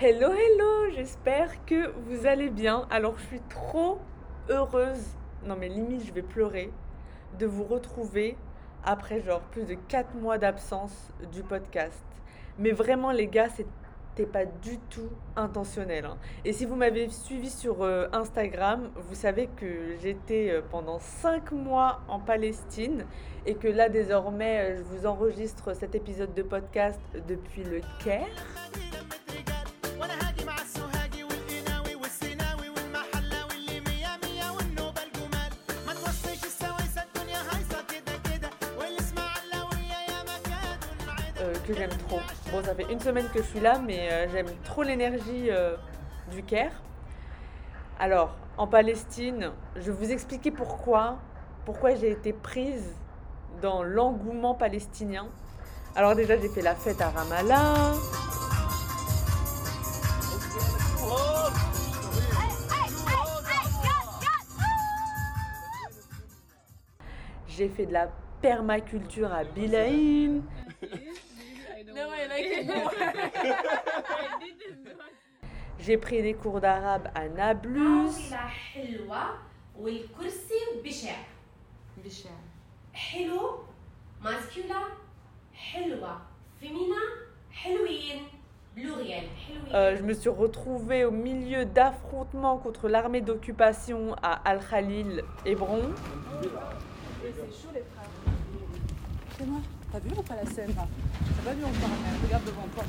Hello, hello, j'espère que vous allez bien. Alors, je suis trop heureuse, non mais limite, je vais pleurer, de vous retrouver après genre plus de 4 mois d'absence du podcast. Mais vraiment, les gars, c'était pas du tout intentionnel. hein. Et si vous m'avez suivi sur euh, Instagram, vous savez que j'étais euh, pendant 5 mois en Palestine et que là, désormais, euh, je vous enregistre cet épisode de podcast depuis le Caire. Que j'aime trop. Bon, ça fait une semaine que je suis là, mais euh, j'aime trop l'énergie euh, du Caire. Alors, en Palestine, je vais vous expliquer pourquoi, pourquoi j'ai été prise dans l'engouement palestinien. Alors déjà, j'ai fait la fête à Ramallah. J'ai fait de la permaculture à Bilaïn. J'ai pris des cours d'arabe à Nablus. عاصلة حلوة والكرسي بشع بشع حلو ماسكولا حلوة فيمينا حلوين بلوريال حلوين Euh, je me suis retrouvée au milieu d'affrontements contre l'armée d'occupation à Al-Khalil, Hébron. Et c'est chaud les frères. C'est moi. T'as vu ou pas la scène là T'as pas vu encore regarde devant toi.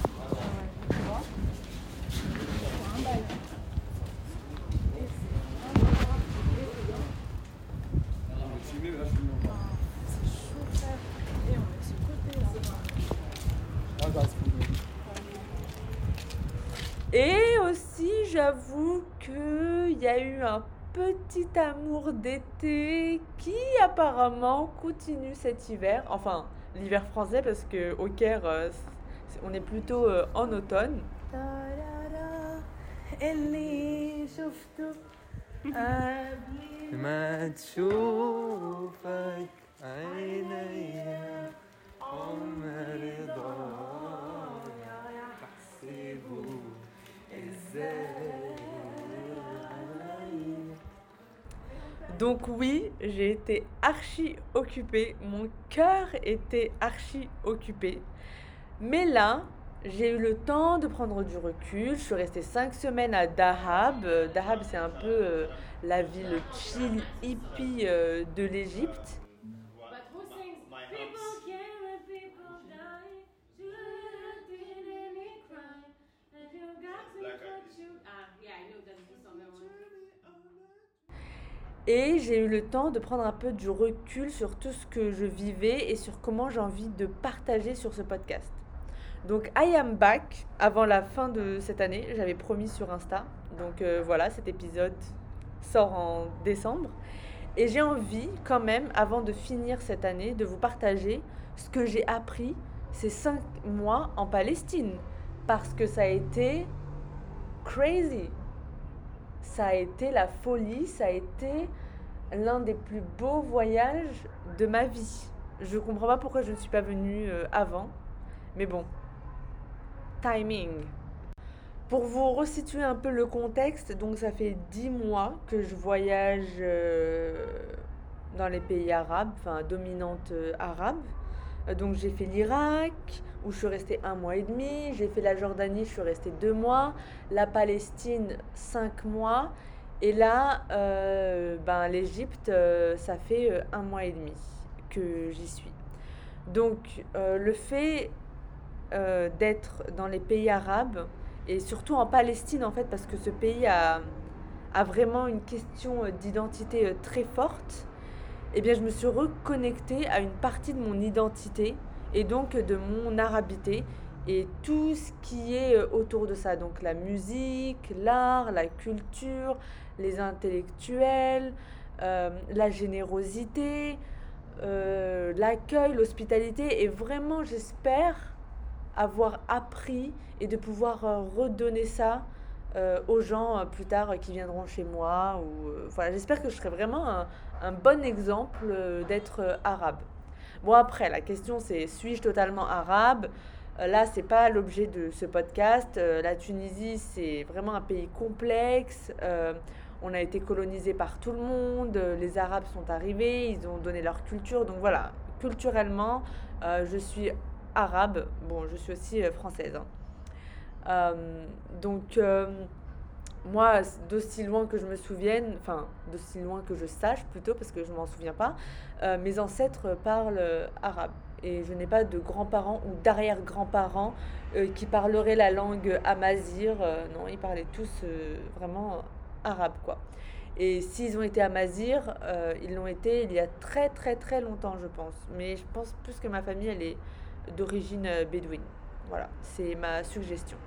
Et aussi, j'avoue qu'il y a eu un petit amour d'été qui apparemment continue cet hiver. Enfin, l'hiver français parce que au Caire, euh, on est plutôt euh, en automne. Donc oui, j'ai été archi occupée, mon cœur était archi occupé. Mais là, j'ai eu le temps de prendre du recul. Je suis restée cinq semaines à Dahab. Euh, Dahab, c'est un peu euh, la ville chill hippie euh, de l'Égypte. Et j'ai eu le temps de prendre un peu du recul sur tout ce que je vivais et sur comment j'ai envie de partager sur ce podcast. Donc I am back avant la fin de cette année, j'avais promis sur Insta. Donc euh, voilà, cet épisode sort en décembre. Et j'ai envie quand même, avant de finir cette année, de vous partager ce que j'ai appris ces cinq mois en Palestine. Parce que ça a été crazy ça a été la folie, ça a été l'un des plus beaux voyages de ma vie. Je comprends pas pourquoi je ne suis pas venue euh, avant, mais bon, timing. Pour vous resituer un peu le contexte, donc ça fait dix mois que je voyage euh, dans les pays arabes, enfin dominantes euh, arabes. Euh, Donc j'ai fait l'Irak, où je suis restée un mois et demi. J'ai fait la Jordanie, je suis restée deux mois. La Palestine, cinq mois. Et là, euh, ben, l'Égypte, euh, ça fait euh, un mois et demi que j'y suis. Donc euh, le fait euh, d'être dans les pays arabes, et surtout en Palestine en fait, parce que ce pays a, a vraiment une question euh, d'identité euh, très forte, eh bien je me suis reconnectée à une partie de mon identité et donc de mon arabité et tout ce qui est euh, autour de ça. Donc la musique, l'art, la culture, les intellectuels, euh, la générosité, euh, l'accueil, l'hospitalité. Et vraiment, j'espère avoir appris et de pouvoir redonner ça aux gens plus tard qui viendront chez moi. Ou, voilà, j'espère que je serai vraiment un bon exemple euh, d'être euh, arabe. Bon après, la question c'est suis-je totalement arabe? Euh, là, c'est pas l'objet de ce podcast. La Tunisie, c'est vraiment un pays complexe. On a été colonisé par tout le monde. Les Arabes sont arrivés, ils ont donné leur culture. Donc voilà, culturellement, je suis arabe. Bon, je suis aussi française. hein. Donc, moi, d'aussi loin que je me souvienne, enfin, d'aussi loin que je sache plutôt, parce que je m'en souviens pas, euh, mes ancêtres parlent euh, arabe. Et je n'ai pas de grands-parents ou d'arrière-grands-parents euh, qui parleraient la langue amazigh. Euh, non, ils parlaient tous vraiment arabe, quoi. Et s'ils ont été amazirs, euh, ils l'ont été il y a très très très longtemps, je pense. Mais je pense plus que ma famille, elle est d'origine bédouine. Voilà, c'est ma suggestion.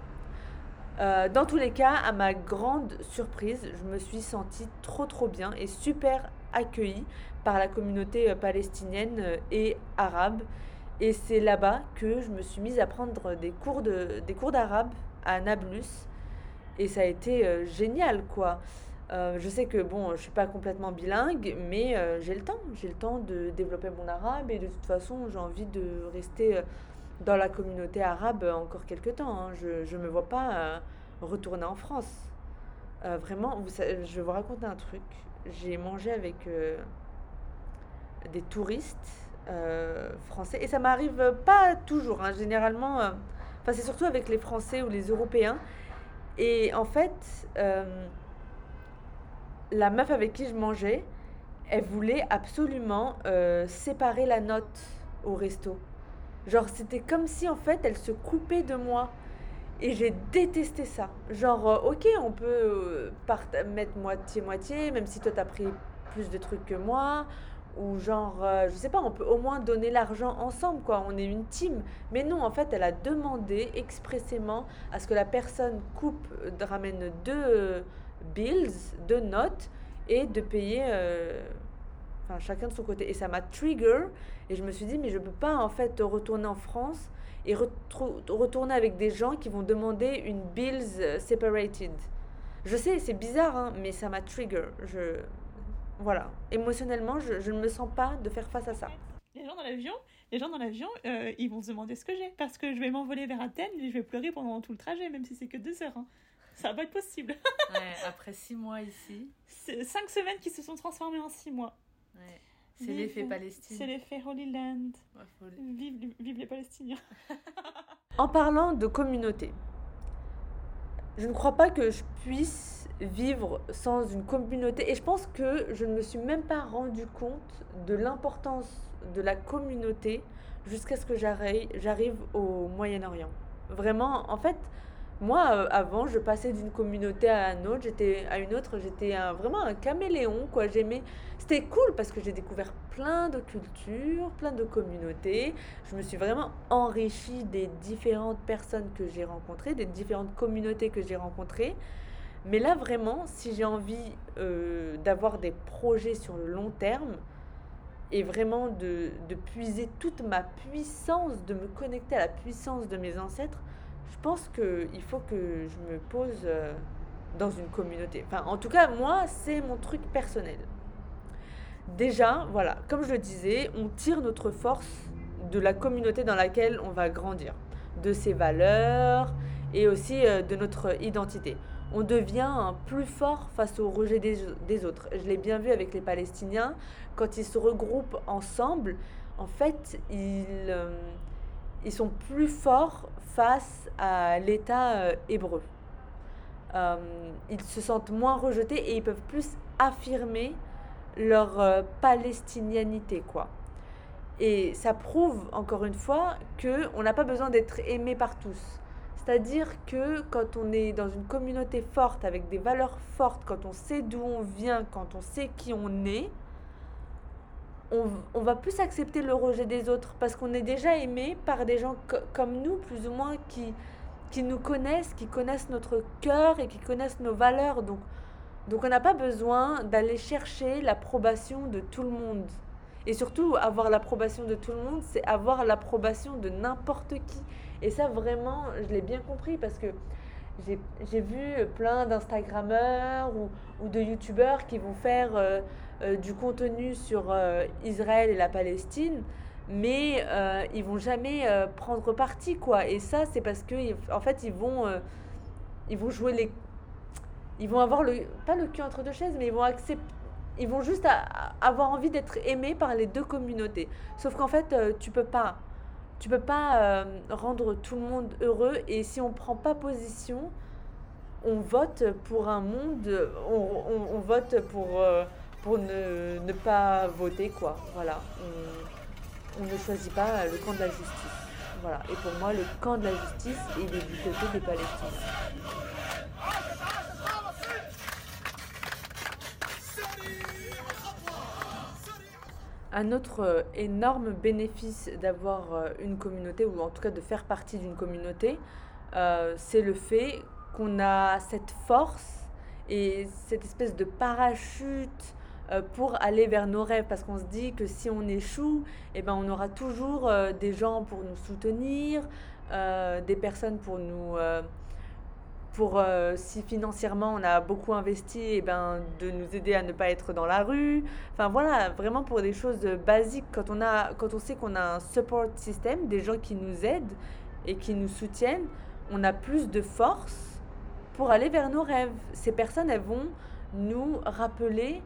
Euh, dans tous les cas, à ma grande surprise, je me suis sentie trop trop bien et super accueillie par la communauté euh, palestinienne euh, et arabe. Et c'est là-bas que je me suis mise à prendre des cours de, cours d'arabe à Nablus. Et ça a été génial, quoi. Je sais que bon, je suis pas complètement bilingue, mais j'ai le temps. J'ai le temps de développer mon arabe et de toute façon, j'ai envie de rester dans la communauté arabe encore quelques temps. hein. Je ne me vois pas euh, retourner en France. Euh, vraiment, je vais vous raconter un truc. J'ai mangé avec euh, des touristes français et ça m'arrive pas toujours. hein. Généralement, enfin c'est surtout avec les Français ou les Européens. Et en fait, la meuf avec qui je mangeais, elle voulait absolument séparer la note au resto. Genre, c'était comme si en fait elle se coupait de moi. Et j'ai détesté ça. Genre, euh, ok, on peut euh, mettre moitié-moitié, même si toi t'as pris plus de trucs que moi. Ou genre, euh, je sais pas, on peut au moins donner l'argent ensemble, quoi. On est une team. Mais non, en fait, elle a demandé expressément à ce que la personne coupe, ramène deux bills, deux notes, et de payer enfin, chacun de son côté. Et ça m'a trigger. Et je me suis dit, mais je peux pas en fait retourner en France et retourner avec des gens qui vont demander une bills euh, separated. Je sais, c'est bizarre, hein, mais ça m'a trigger. Je... Voilà. Émotionnellement, je, je ne me sens pas de faire face à ça. Les gens dans l'avion, les gens dans l'avion, euh, ils vont se demander ce que j'ai parce que je vais m'envoler vers Athènes et je vais pleurer pendant tout le trajet, même si c'est que deux heures. hein. Ça va pas être possible. Ouais, après six mois ici, cinq semaines qui se sont transformées en six mois. Ouais. c'est l'effet C'est Palestine. l'effet Holy Land. Ouais, faut le- Vive, vive les Palestiniens. En parlant de communauté, je ne crois pas que je puisse vivre sans une communauté et je pense que je ne me suis même pas rendu compte de l'importance de la communauté jusqu'à ce que j'arrive j'arrive au Moyen-Orient. Vraiment, en fait, moi euh, avant, je passais d'une communauté à une autre, j'étais à une autre, j'étais vraiment un caméléon quoi, j'aimais c'était cool parce que j'ai découvert plein de cultures, plein de communautés. Je me suis vraiment enrichie des différentes personnes que j'ai rencontrées, des différentes communautés que j'ai rencontrées. Mais là, vraiment, si j'ai envie euh, d'avoir des projets sur le long terme et vraiment de puiser toute ma puissance, de me connecter à la puissance de mes ancêtres, je pense qu'il faut que je me pose euh, dans une communauté. Enfin, en tout cas, moi, c'est mon truc personnel. Déjà, voilà, comme je le disais, on tire notre force de la communauté dans laquelle on va grandir, de ses valeurs et aussi euh, de notre identité. On devient plus fort face au rejet des, des autres. Je l'ai bien vu avec les Palestiniens, quand ils se regroupent ensemble, en fait, ils, euh, ils sont plus forts face à l'État euh, hébreu. Euh, ils se sentent moins rejetés et ils peuvent plus affirmer leur euh, palestinianité, quoi. Et ça prouve, encore une fois, que on n'a pas besoin d'être aimé par tous. C'est-à-dire que quand on est dans une communauté forte, avec des valeurs fortes, quand on sait d'où on vient, quand on sait qui on est, on, on va plus accepter le rejet des autres parce qu'on est déjà aimé par des gens co- comme nous, plus ou moins, qui, qui nous connaissent, qui connaissent notre cœur et qui connaissent nos valeurs. Donc, donc on n'a pas besoin d'aller chercher l'approbation de tout le monde. Et surtout, avoir l'approbation de tout le monde, c'est avoir l'approbation de n'importe qui. Et ça, vraiment, je l'ai bien compris parce que j'ai vu plein d'Instagrammeurs ou, ou de YouTubeurs qui vont faire euh, euh, du contenu sur euh, Israël et la Palestine. mais ils vont jamais prendre parti, quoi. Et ça, c'est parce que, en fait, ils vont, ils vont jouer les. Ils vont avoir le. Pas le cul entre deux chaises, mais ils vont accepter. Ils vont juste avoir envie d'être aimés par les deux communautés. Sauf qu'en fait, tu peux pas. Tu peux pas euh, rendre tout le monde heureux. Et si on prend pas position, on vote pour un monde. On, vote pour, euh, pour ne, ne pas voter, quoi. Voilà. On, ne choisit pas le camp de la justice. Voilà. Et pour moi, le camp de la justice, est du côté des Palestiniens. Un autre euh, énorme bénéfice d'avoir euh, une communauté, ou en tout cas de faire partie d'une communauté, euh, c'est le fait qu'on a cette force et cette espèce de parachute pour aller vers nos rêves. Parce qu'on se dit que si on échoue, eh ben, on aura toujours des gens pour nous soutenir, des personnes pour nous... pour euh, si financièrement on a beaucoup investi, eh ben, de nous aider à ne pas être dans la rue. Enfin voilà, vraiment pour des choses basiques, quand on, a, quand on sait qu'on a un support system, des gens qui nous aident et qui nous soutiennent, on a plus de force pour aller vers nos rêves. Ces personnes, elles vont nous rappeler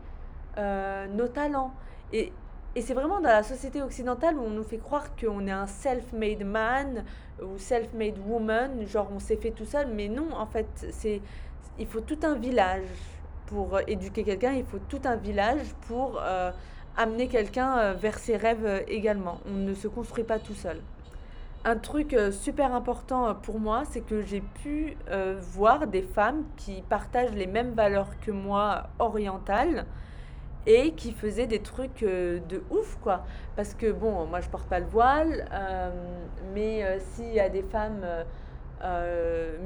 euh, nos talents. Et, et c'est vraiment dans la société occidentale où on nous fait croire qu'on est un self-made man ou self-made woman, genre on s'est fait tout seul, mais non, en fait, c'est il faut tout un village pour euh, éduquer quelqu'un, il faut tout un village pour euh, amener quelqu'un euh, vers ses rêves également. On ne se construit pas tout seul. Un truc super important pour moi, c'est que j'ai pu voir des femmes qui partagent les mêmes valeurs que moi orientales et qui faisaient des trucs euh, de ouf quoi. Parce que bon, moi je porte pas le voile, euh, mais euh, s'il y a des femmes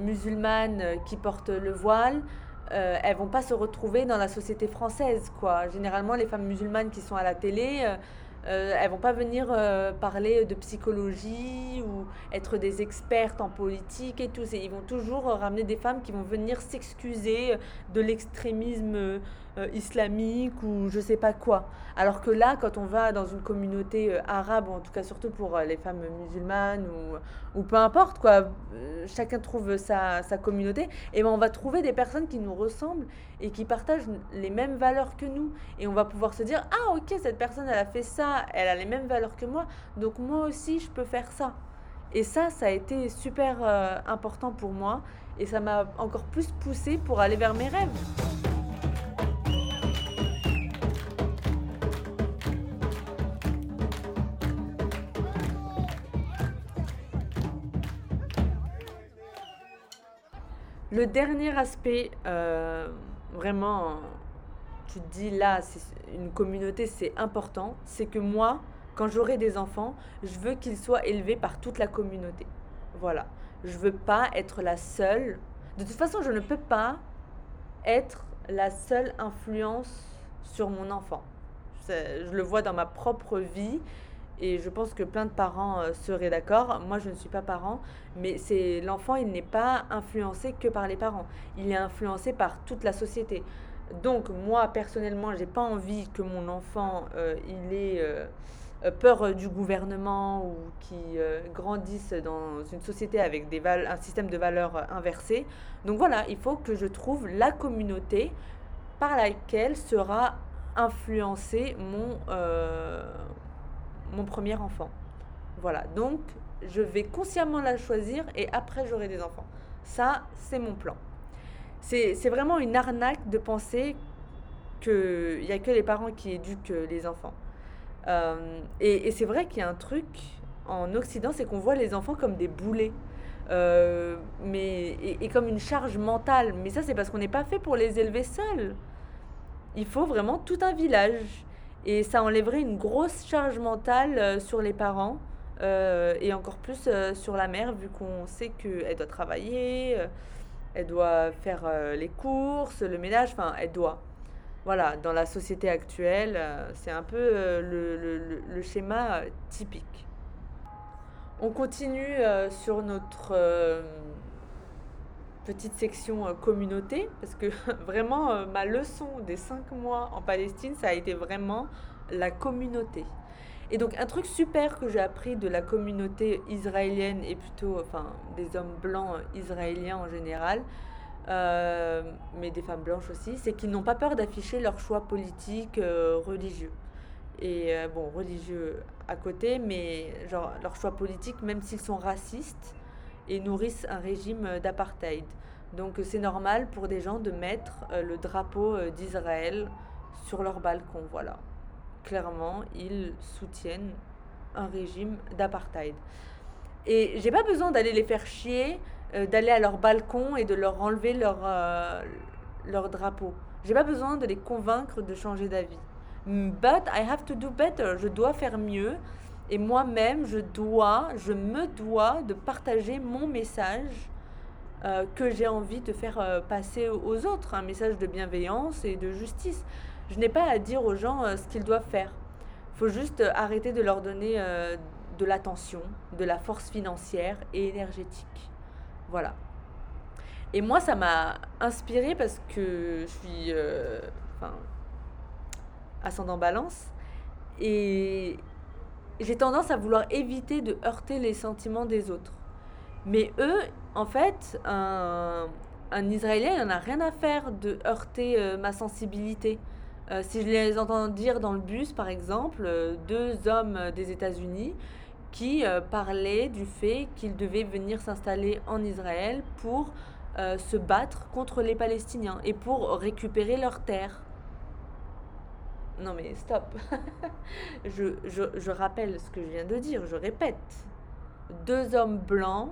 musulmanes qui portent le voile, elles vont pas se retrouver dans la société française quoi. Généralement les femmes musulmanes qui sont à la télé, euh, elles vont pas venir parler de psychologie ou être des expertes en politique et tout. Ils vont toujours ramener des femmes qui vont venir s'excuser de l'extrémisme euh, islamique ou je sais pas quoi. Alors que là, quand on va dans une communauté euh, arabe, ou en tout cas surtout pour euh, les femmes musulmanes ou, ou peu importe quoi, chacun trouve sa, sa communauté, et ben on va trouver des personnes qui nous ressemblent et qui partagent les mêmes valeurs que nous. Et on va pouvoir se dire, ah ok, cette personne, elle a fait ça, elle a les mêmes valeurs que moi, donc moi aussi, je peux faire ça. Et ça, ça a été super important pour moi, et ça m'a encore plus poussé pour aller vers mes rêves. Le dernier aspect, euh, vraiment, tu te dis là, une communauté, c'est important, c'est que moi, quand j'aurai des enfants, je veux qu'ils soient élevés par toute la communauté. Voilà. Je veux pas être la seule. De toute façon, je ne peux pas être la seule influence sur mon enfant. Je le vois dans ma propre vie et je pense que plein de parents euh, seraient d'accord. Moi, je ne suis pas parent, mais c'est l'enfant, il n'est pas influencé que par les parents. Il est influencé par toute la société. Donc moi personnellement, j'ai pas envie que mon enfant euh, il ait euh, peur du gouvernement ou qui euh, grandisse dans une société avec des un système de valeurs inversé. Donc voilà, il faut que je trouve la communauté par laquelle sera influencé mon mon premier enfant. Voilà, donc je vais consciemment la choisir et après j'aurai des enfants. Ça, c'est mon plan. C'est vraiment une arnaque de penser qu'il n'y a que les parents qui éduquent les enfants. Euh, et et c'est vrai qu'il y a un truc en Occident, c'est qu'on voit les enfants comme des boulets. Euh, mais, et, et comme une charge mentale. Mais ça, c'est parce qu'on n'est pas fait pour les élever seuls. Il faut vraiment tout un village. Et ça enlèverait une grosse charge mentale euh, sur les parents. euh, et encore plus euh, sur la mère, vu qu'on sait qu'elle doit travailler, elle doit faire les courses, le ménage, enfin, elle doit. Voilà, dans la société actuelle, c'est un peu le, le- le- schéma typique. On continue sur notre petite section euh, communauté, parce que vraiment, euh, ma leçon des cinq mois en Palestine, ça a été vraiment la communauté. Et donc un truc super que j'ai appris de la communauté israélienne et plutôt, enfin, des hommes blancs israéliens en général, euh, mais des femmes blanches aussi, c'est qu'ils n'ont pas peur d'afficher leurs choix politiques, euh, religieux. Et euh, bon, religieux à côté, mais genre leurs choix politiques, même s'ils sont racistes et nourrissent un régime euh, d'apartheid. Donc euh, c'est normal pour des gens de mettre euh, le drapeau d'Israël sur leur balcon, voilà. Clairement, ils soutiennent un régime d'apartheid. Et j'ai pas besoin d'aller les faire chier, d'aller à leur balcon et de leur enlever leur, leur drapeau. J'ai pas besoin de les convaincre de changer d'avis. But I have to do better. Je dois faire mieux. Et moi-même, je dois, je me dois de partager mon message euh, que j'ai envie de faire euh, passer aux autres. Un message de bienveillance et de justice. Je n'ai pas à dire aux gens euh, ce qu'ils doivent faire. Il faut juste arrêter de leur donner de l'attention, de la force financière et énergétique. Voilà. Et moi, ça m'a inspiré parce que je suis enfin, ascendant balance et j'ai tendance à vouloir éviter de heurter les sentiments des autres. Mais eux, en fait, un, Israélien, il n'en a rien à faire de heurter euh, ma sensibilité. Euh, si je les entends dire dans le bus, par exemple, euh, deux hommes des États-Unis qui parlaient du fait qu'ils devaient venir s'installer en Israël pour se battre contre les Palestiniens et pour récupérer leurs terres. Non mais stop. je, je, je rappelle ce que je viens de dire, je répète. Deux hommes blancs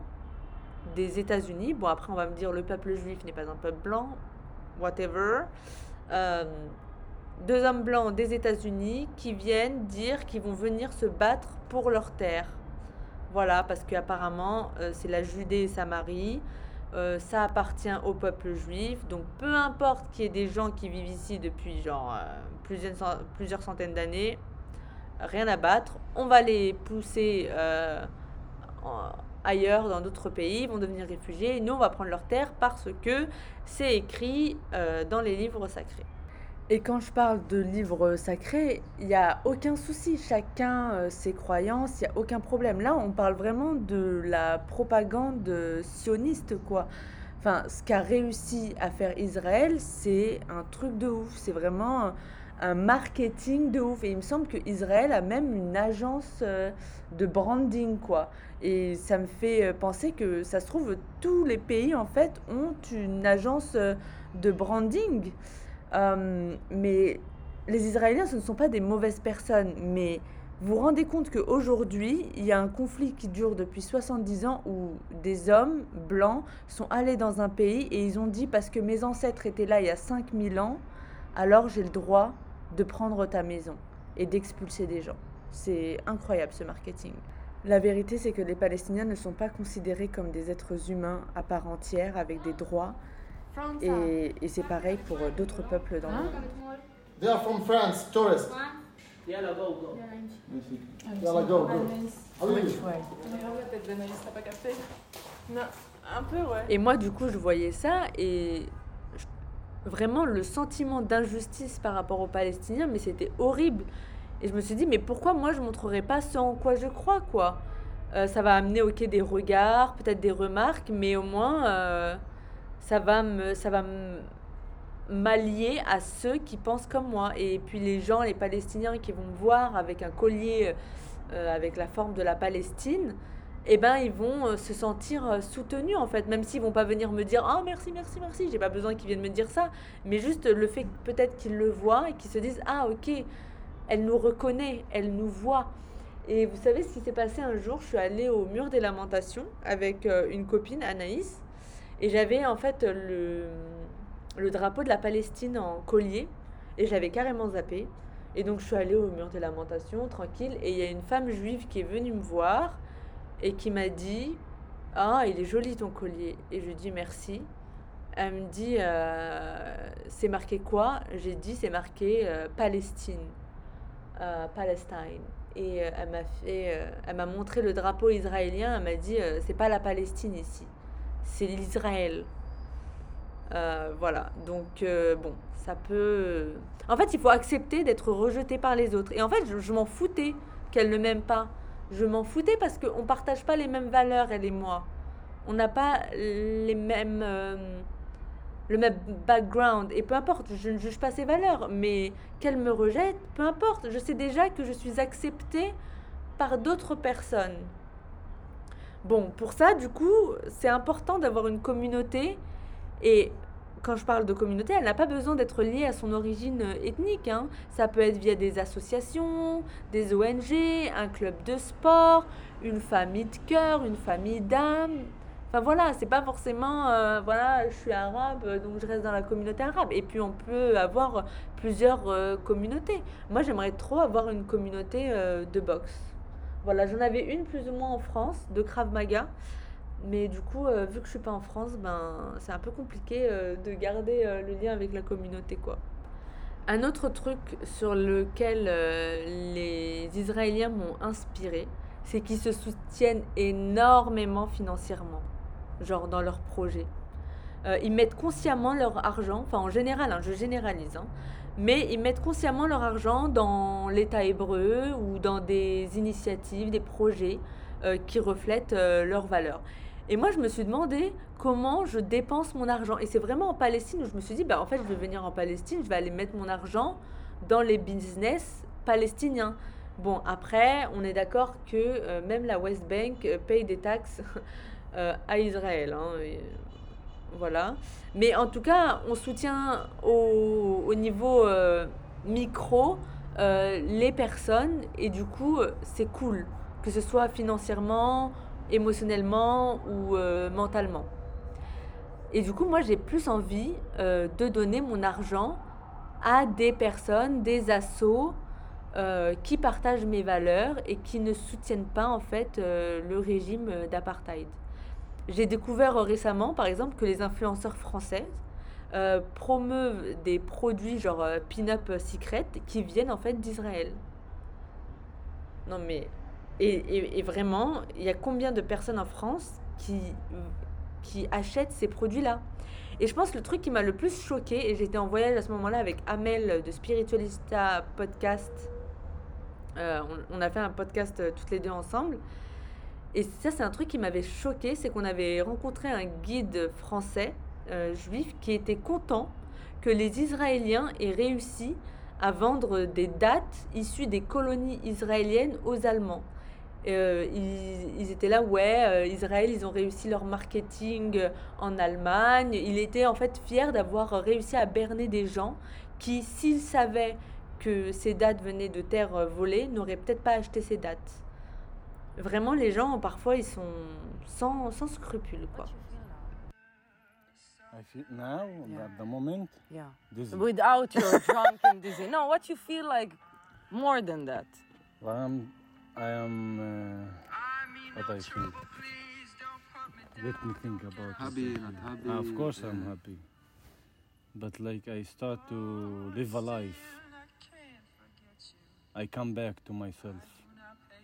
des États-Unis, bon après on va me dire le peuple juif n'est pas un peuple blanc, whatever. Euh, deux hommes blancs des États-Unis qui viennent dire qu'ils vont venir se battre pour leurs terres. Voilà, parce qu'apparemment euh, c'est la Judée et Samarie, euh, ça appartient au peuple juif, donc peu importe qu'il y ait des gens qui vivent ici depuis genre euh, plusieurs, cent- plusieurs centaines d'années, rien à battre, on va les pousser euh, ailleurs dans d'autres pays, ils vont devenir réfugiés, et nous on va prendre leurs terres parce que c'est écrit dans les livres sacrés. Et quand je parle de livres sacrés, il n'y a aucun souci. Chacun euh, ses croyances, il n'y a aucun problème. Là, on parle vraiment de la propagande sioniste, quoi. Enfin, ce qu'a réussi à faire Israël, c'est un truc de ouf. C'est vraiment un, un marketing de ouf. Et il me semble que Israël a même une agence euh, de branding, quoi. Et ça me fait euh, penser que ça se trouve, tous les pays, en fait, ont une agence de branding. Euh, mais les Israéliens, ce ne sont pas des mauvaises personnes. Mais vous vous rendez compte qu'aujourd'hui, il y a un conflit qui dure depuis 70 ans où des hommes blancs sont allés dans un pays et ils ont dit parce que mes ancêtres étaient là il y a 5000 ans, alors j'ai le droit de prendre ta maison et d'expulser des gens. C'est incroyable ce marketing. La vérité, c'est que les Palestiniens ne sont pas considérés comme des êtres humains à part entière avec des droits. Et, et c'est pareil pour euh, d'autres peuples dans le monde. They are from France, tourists. Un peu, ouais. Et moi, du coup, je voyais ça et vraiment le sentiment d'injustice par rapport aux Palestiniens, mais c'était horrible. Et je me suis dit, mais pourquoi moi je montrerai pas ce en quoi je crois, quoi? Euh, Ça va amener, ok, des regards, peut-être des remarques, mais au moins, euh, ça va me, ça va m'allier à ceux qui pensent comme moi. Et puis les gens, les Palestiniens qui vont me voir avec un collier euh, avec la forme de la Palestine, eh ben ils vont euh, se sentir euh, soutenus en fait, même s'ils vont pas venir me dire ah merci merci merci, j'ai pas besoin qu'ils viennent me dire ça, mais juste le fait peut-être qu'ils le voient et qu'ils se disent ah ok, elle nous reconnaît, elle nous voit. Et vous savez ce qui s'est passé un jour, je suis allée au mur des lamentations avec une copine Anaïs et j'avais en fait le le drapeau de la Palestine en collier et j'avais carrément zappé. Et donc je suis allée au mur des lamentations tranquille et il y a une femme juive qui est venue me voir et qui m'a dit Ah, il est joli ton collier. Et je lui dis merci. Elle me dit euh, C'est marqué quoi? J'ai dit C'est marqué euh, Palestine. Euh, Palestine. Et elle m'a fait, elle m'a montré le drapeau israélien. Elle m'a dit C'est pas la Palestine ici, c'est l'Israël. Euh, voilà, donc euh, bon, ça peut. En fait, il faut accepter d'être rejeté par les autres. Et en fait, je, m'en foutais qu'elle ne m'aime pas. Je m'en foutais parce qu'on partage pas les mêmes valeurs, elle et moi. On n'a pas les mêmes, euh, le même background. Et peu importe, je ne juge pas ses valeurs, mais qu'elle me rejette, peu importe. Je sais déjà que je suis acceptée par d'autres personnes. Bon, pour ça, du coup, c'est important d'avoir une communauté. Et quand je parle de communauté, elle n'a pas besoin d'être liée à son origine euh, ethnique. hein. Ça peut être via des associations, des ONG, un club de sport, une famille de cœur, une famille d'âme. Enfin voilà, c'est pas forcément, euh, voilà, je suis arabe, donc je reste dans la communauté arabe. Et puis on peut avoir plusieurs euh, communautés. Moi, j'aimerais trop avoir une communauté de boxe. Voilà, j'en avais une plus ou moins en France, de Krav Maga. Mais du coup, euh, vu que je suis pas en France, ben, c'est un peu compliqué euh, de garder euh, le lien avec la communauté, quoi. Un autre truc sur lequel les Israéliens m'ont inspiré, c'est qu'ils se soutiennent énormément financièrement, genre dans leurs projets. Ils mettent consciemment leur argent, enfin en général, hein, je généralise, hein, mais ils mettent consciemment leur argent dans l'État hébreu ou dans des initiatives, des projets euh, qui reflètent euh, leurs valeurs. Et moi, je me suis demandé comment je dépense mon argent. Et c'est vraiment en Palestine où je me suis dit, bah, en fait, je vais venir en Palestine, je vais aller mettre mon argent dans les business palestiniens. Bon, après, on est d'accord que euh, même la West Bank paye des taxes à Israël. hein, voilà. Mais en tout cas, on soutient au, au niveau euh, micro euh, les personnes et du coup, euh, c'est cool, que ce soit financièrement, émotionnellement ou mentalement. Et du coup, moi, j'ai plus envie de donner mon argent à des personnes, des assos qui partagent mes valeurs et qui ne soutiennent pas en fait le régime d'apartheid. J'ai découvert euh, récemment, par exemple, que les influenceurs françaises euh, promeuvent des produits genre euh, Pin-Up Secret qui viennent en fait d'Israël. Non mais... Et, et- vraiment, il y a combien de personnes en France qui, qui achètent ces produits-là? Et je pense que le truc qui m'a le plus choqué, et j'étais en voyage à ce moment-là avec Amel de Spiritualista Podcast, euh, on, on a fait un podcast euh, toutes les deux ensemble, et ça c'est un truc qui m'avait choqué, c'est qu'on avait rencontré un guide français, euh, juif, qui était content que les Israéliens aient réussi à vendre des dates issues des colonies israéliennes aux Allemands. Euh, ils, étaient là, ouais, euh, Israël, ils ont réussi leur marketing en Allemagne. Il était en fait fier d'avoir réussi à berner des gens qui, s'ils savaient que ces dates venaient de terres volées, n'auraient peut-être pas acheté ces dates. Vraiment, les gens, parfois, ils sont sans, sans scrupules, quoi. I feel now, Yeah. at the moment, Yeah. dizzy. Without your drunk and dizzy. No, what you feel like more than that? Well, I'm, I am, uh, what I feel. Let me think about. Happy, not happy. Ah, of course I'm happy. But like I start to live a life. I come back to myself.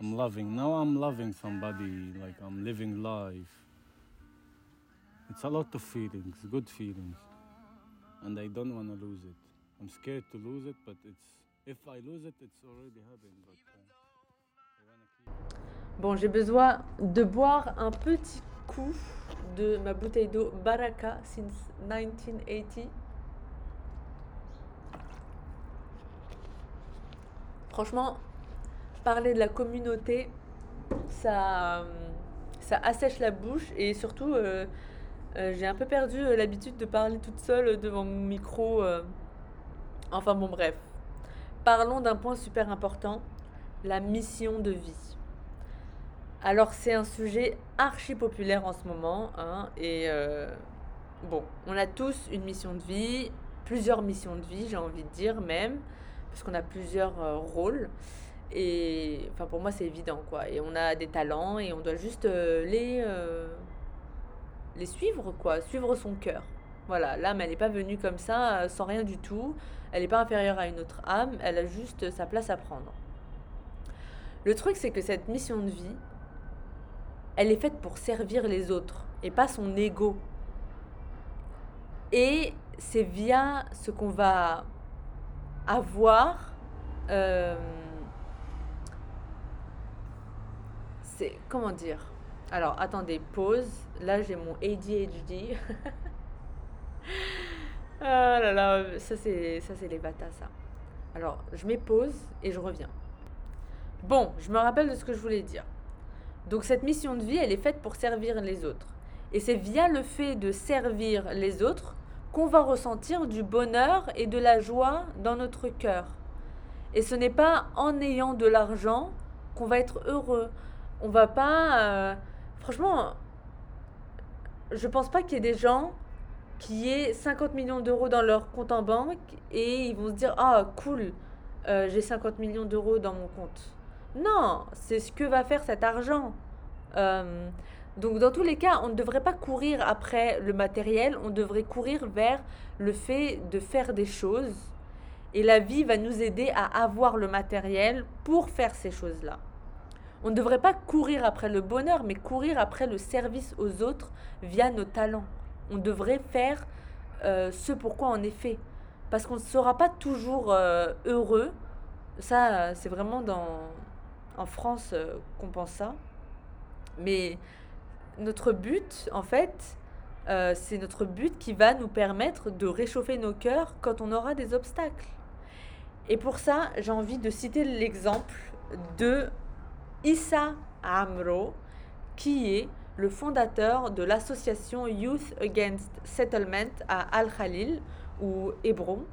I'm loving. Now I'm loving somebody, like I'm living life. It's a lot of feelings, good feelings. And I don't want to lose it. I'm scared to lose it, but it's if I lose it, it's already happened. But uh, keep Bon, j'ai besoin de boire un petit coup de ma bouteille d'eau Baraka since 1980. Franchement, parler de la communauté, ça, euh, ça assèche la bouche et surtout, euh, euh, j'ai un peu perdu l'habitude de parler toute seule devant mon micro. Enfin bon, bref. Parlons d'un point super important, la mission de vie. Alors c'est un sujet archi populaire en ce moment, hein, et bon, on a tous une mission de vie, plusieurs missions de vie, j'ai envie de dire même, parce qu'on a plusieurs rôles, et enfin pour moi c'est évident quoi, et on a des talents et on doit juste euh, les euh, les suivre quoi, suivre son cœur. Voilà, l'âme elle n'est pas venue comme ça euh, sans rien du tout, elle n'est pas inférieure à une autre âme, elle a juste sa place à prendre. Le truc c'est que cette mission de vie, elle est faite pour servir les autres et pas son ego. Et c'est via ce qu'on va avoir, comment dire? Alors attendez, pause. Là j'ai mon ADHD. ah là là, ça c'est ça c'est les batas ça. Alors je mets pause et je reviens. Bon, je me rappelle de ce que je voulais dire. Donc cette mission de vie, elle est faite pour servir les autres. Et c'est via le fait de servir les autres qu'on va ressentir du bonheur et de la joie dans notre cœur. Et ce n'est pas en ayant de l'argent qu'on va être heureux. On va pas. euh, Franchement, je pense pas qu'il y ait des gens qui aient 50 millions d'euros dans leur compte en banque et ils vont se dire Ah, cool, euh, j'ai 50 millions d'euros dans mon compte. Non, c'est ce que va faire cet argent. Euh, donc dans tous les cas, on ne devrait pas courir après le matériel, on devrait courir vers le fait de faire des choses. Et la vie va nous aider à avoir le matériel pour faire ces choses-là. On ne devrait pas courir après le bonheur, mais courir après le service aux autres via nos talents. On devrait faire euh, ce pourquoi on est fait. Parce qu'on ne sera pas toujours euh, heureux. Ça, c'est vraiment dans, en France euh, qu'on pense ça. Mais notre but, en fait, euh, c'est notre but qui va nous permettre de réchauffer nos cœurs quand on aura des obstacles. Et pour ça, j'ai envie de citer l'exemple de Issa Amro, qui est le fondateur de l'association Youth Against Settlement à Al-Khalil, ou Hébron,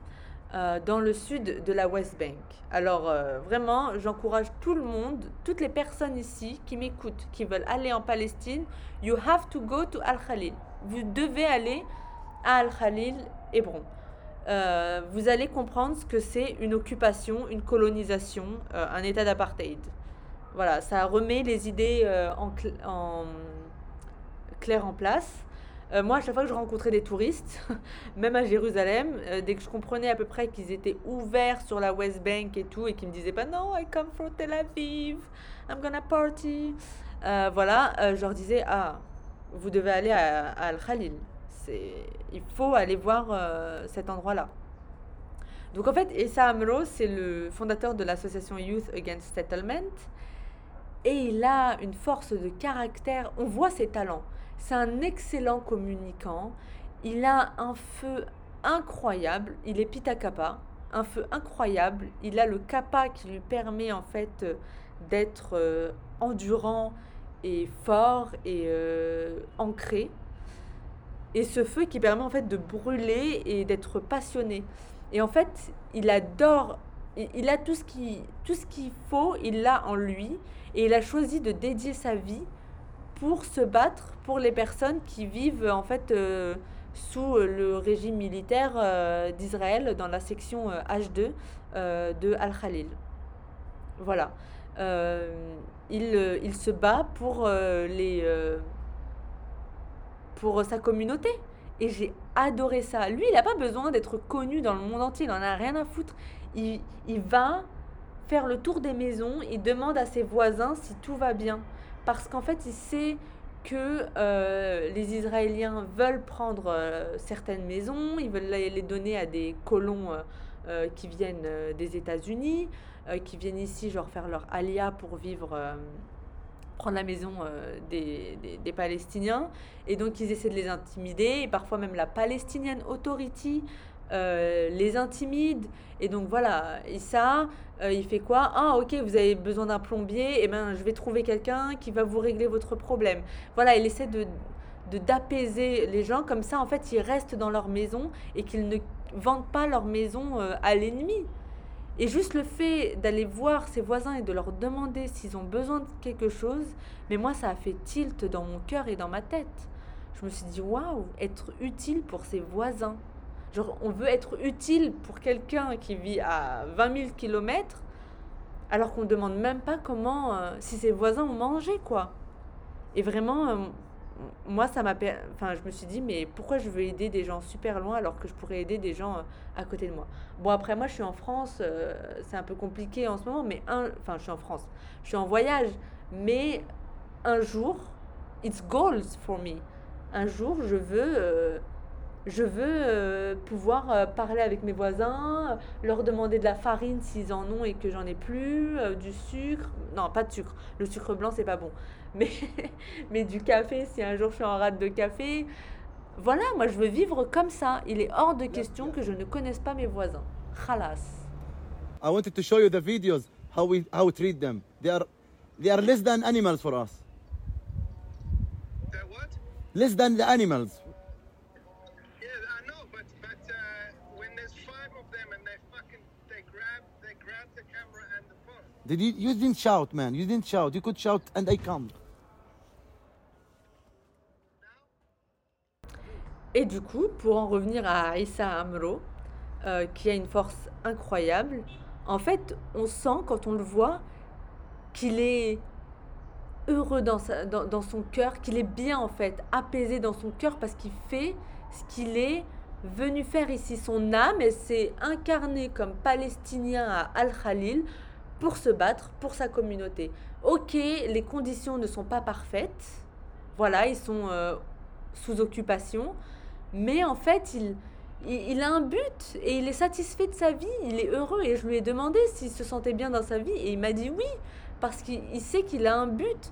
euh, dans le sud de la West Bank. Alors euh, vraiment, j'encourage tout le monde, toutes les personnes ici qui m'écoutent, qui veulent aller en Palestine, you have to go to Al-Khalil. Vous devez aller à Al-Khalil, Hébron. Euh, vous allez comprendre ce que c'est une occupation, une colonisation, un état d'apartheid. Voilà, ça remet les idées euh, en, cl- en clair en place. Euh, moi, à chaque fois que je rencontrais des touristes, même à Jérusalem, euh, dès que je comprenais à peu près qu'ils étaient ouverts sur la West Bank et tout, et qu'ils me disaient pas non, I come from Tel Aviv, I'm gonna party. Euh, voilà, je leur disais ah, vous devez aller à, Al-Khalil. C'est, il faut aller voir cet endroit-là. Donc en fait, Issa Amro, c'est le fondateur de l'association Youth Against Settlement. Et il a une force de caractère. On voit ses talents. C'est un excellent communicant. Il a un feu incroyable. Il est Pita Kappa. Un feu incroyable. Il a le kappa qui lui permet en fait euh, d'être euh, endurant et fort et euh, ancré. Et ce feu qui permet en fait de brûler et d'être passionné. Et en fait, il adore, il, a tout ce qui, tout ce qu'il faut, il l'a en lui. Et il a choisi de dédier sa vie pour se battre pour les personnes qui vivent en fait euh, sous le régime militaire euh, d'Israël dans la section euh, H2 euh, de Al-Khalil. Voilà. Euh, il, euh, il se bat pour euh, les euh, pour sa communauté. Et j'ai adoré ça. Lui, il n'a pas besoin d'être connu dans le monde entier, il en a rien à foutre. Il, il va faire le tour des maisons, il demande à ses voisins si tout va bien. Parce qu'en fait, il sait que euh, les Israéliens veulent prendre euh, certaines maisons, ils veulent les, donner à des colons euh, qui viennent des États-Unis, qui viennent ici, genre faire leur alia pour vivre, prendre la maison des, des- des Palestiniens. Et donc, ils essaient de les intimider, et parfois même la Palestinian Authority euh, les intimide. Et donc voilà, Issa, euh, il fait quoi? Ah ok, vous avez besoin d'un plombier, et ben je vais trouver quelqu'un qui va vous régler votre problème. Voilà, il essaie de- d'apaiser les gens. Comme ça en fait ils restent dans leur maison et qu'ils ne vendent pas leur maison euh, à l'ennemi. Et juste le fait d'aller voir ses voisins et de leur demander s'ils ont besoin de quelque chose mais moi ça a fait tilt dans mon cœur et dans ma tête. Je me suis dit waouh être utile pour ses voisins Genre, on veut être utile pour quelqu'un qui vit à 20 000 kilomètres, alors qu'on ne demande même pas comment, euh, si ses voisins ont mangé, quoi. Et vraiment, euh, moi, ça m'a... Enfin, je me suis dit, mais pourquoi je veux aider des gens super loin alors que je pourrais aider des gens euh, à côté de moi? Bon, après, moi, je suis en France, c'est un peu compliqué en ce moment, mais un... Enfin, je suis en France, je suis en voyage, mais un jour, it's goals for me. Un jour, je veux... Je veux euh, pouvoir euh, parler avec mes voisins, leur demander de la farine s'ils en ont et que j'en ai plus, euh, du sucre. Non, pas de sucre. Le sucre blanc, c'est pas bon. Mais, mais du café, si un jour je suis en rate de café. Voilà, moi je veux vivre comme ça. Il est hors de question que je ne connaisse pas mes voisins. Khalas. I wanted to show you the videos how we how we treat them. They are they are less than animals for us. What? Less than the animals. Yeah, I know, but but uh, when there's five of them and they fucking they grab they grab the camera and the phone. Did you you didn't shout, man. You didn't shout. You could shout and I come. Et du coup, pour en revenir à Issa Amro, euh, qui a une force incroyable, en fait, on sent quand on le voit qu'il est heureux dans, dans son cœur, qu'il est bien en fait, apaisé dans son cœur parce qu'il fait ce qu'il est venu faire ici. Son âme, elle s'est incarnée comme palestinien à Al-Khalil pour se battre pour sa communauté. Ok, les conditions ne sont pas parfaites, voilà, ils sont euh, sous occupation, mais en fait, il, il, a un but et il est satisfait de sa vie, il est heureux. Et je lui ai demandé s'il se sentait bien dans sa vie et il m'a dit oui, parce qu'il il sait qu'il a un but.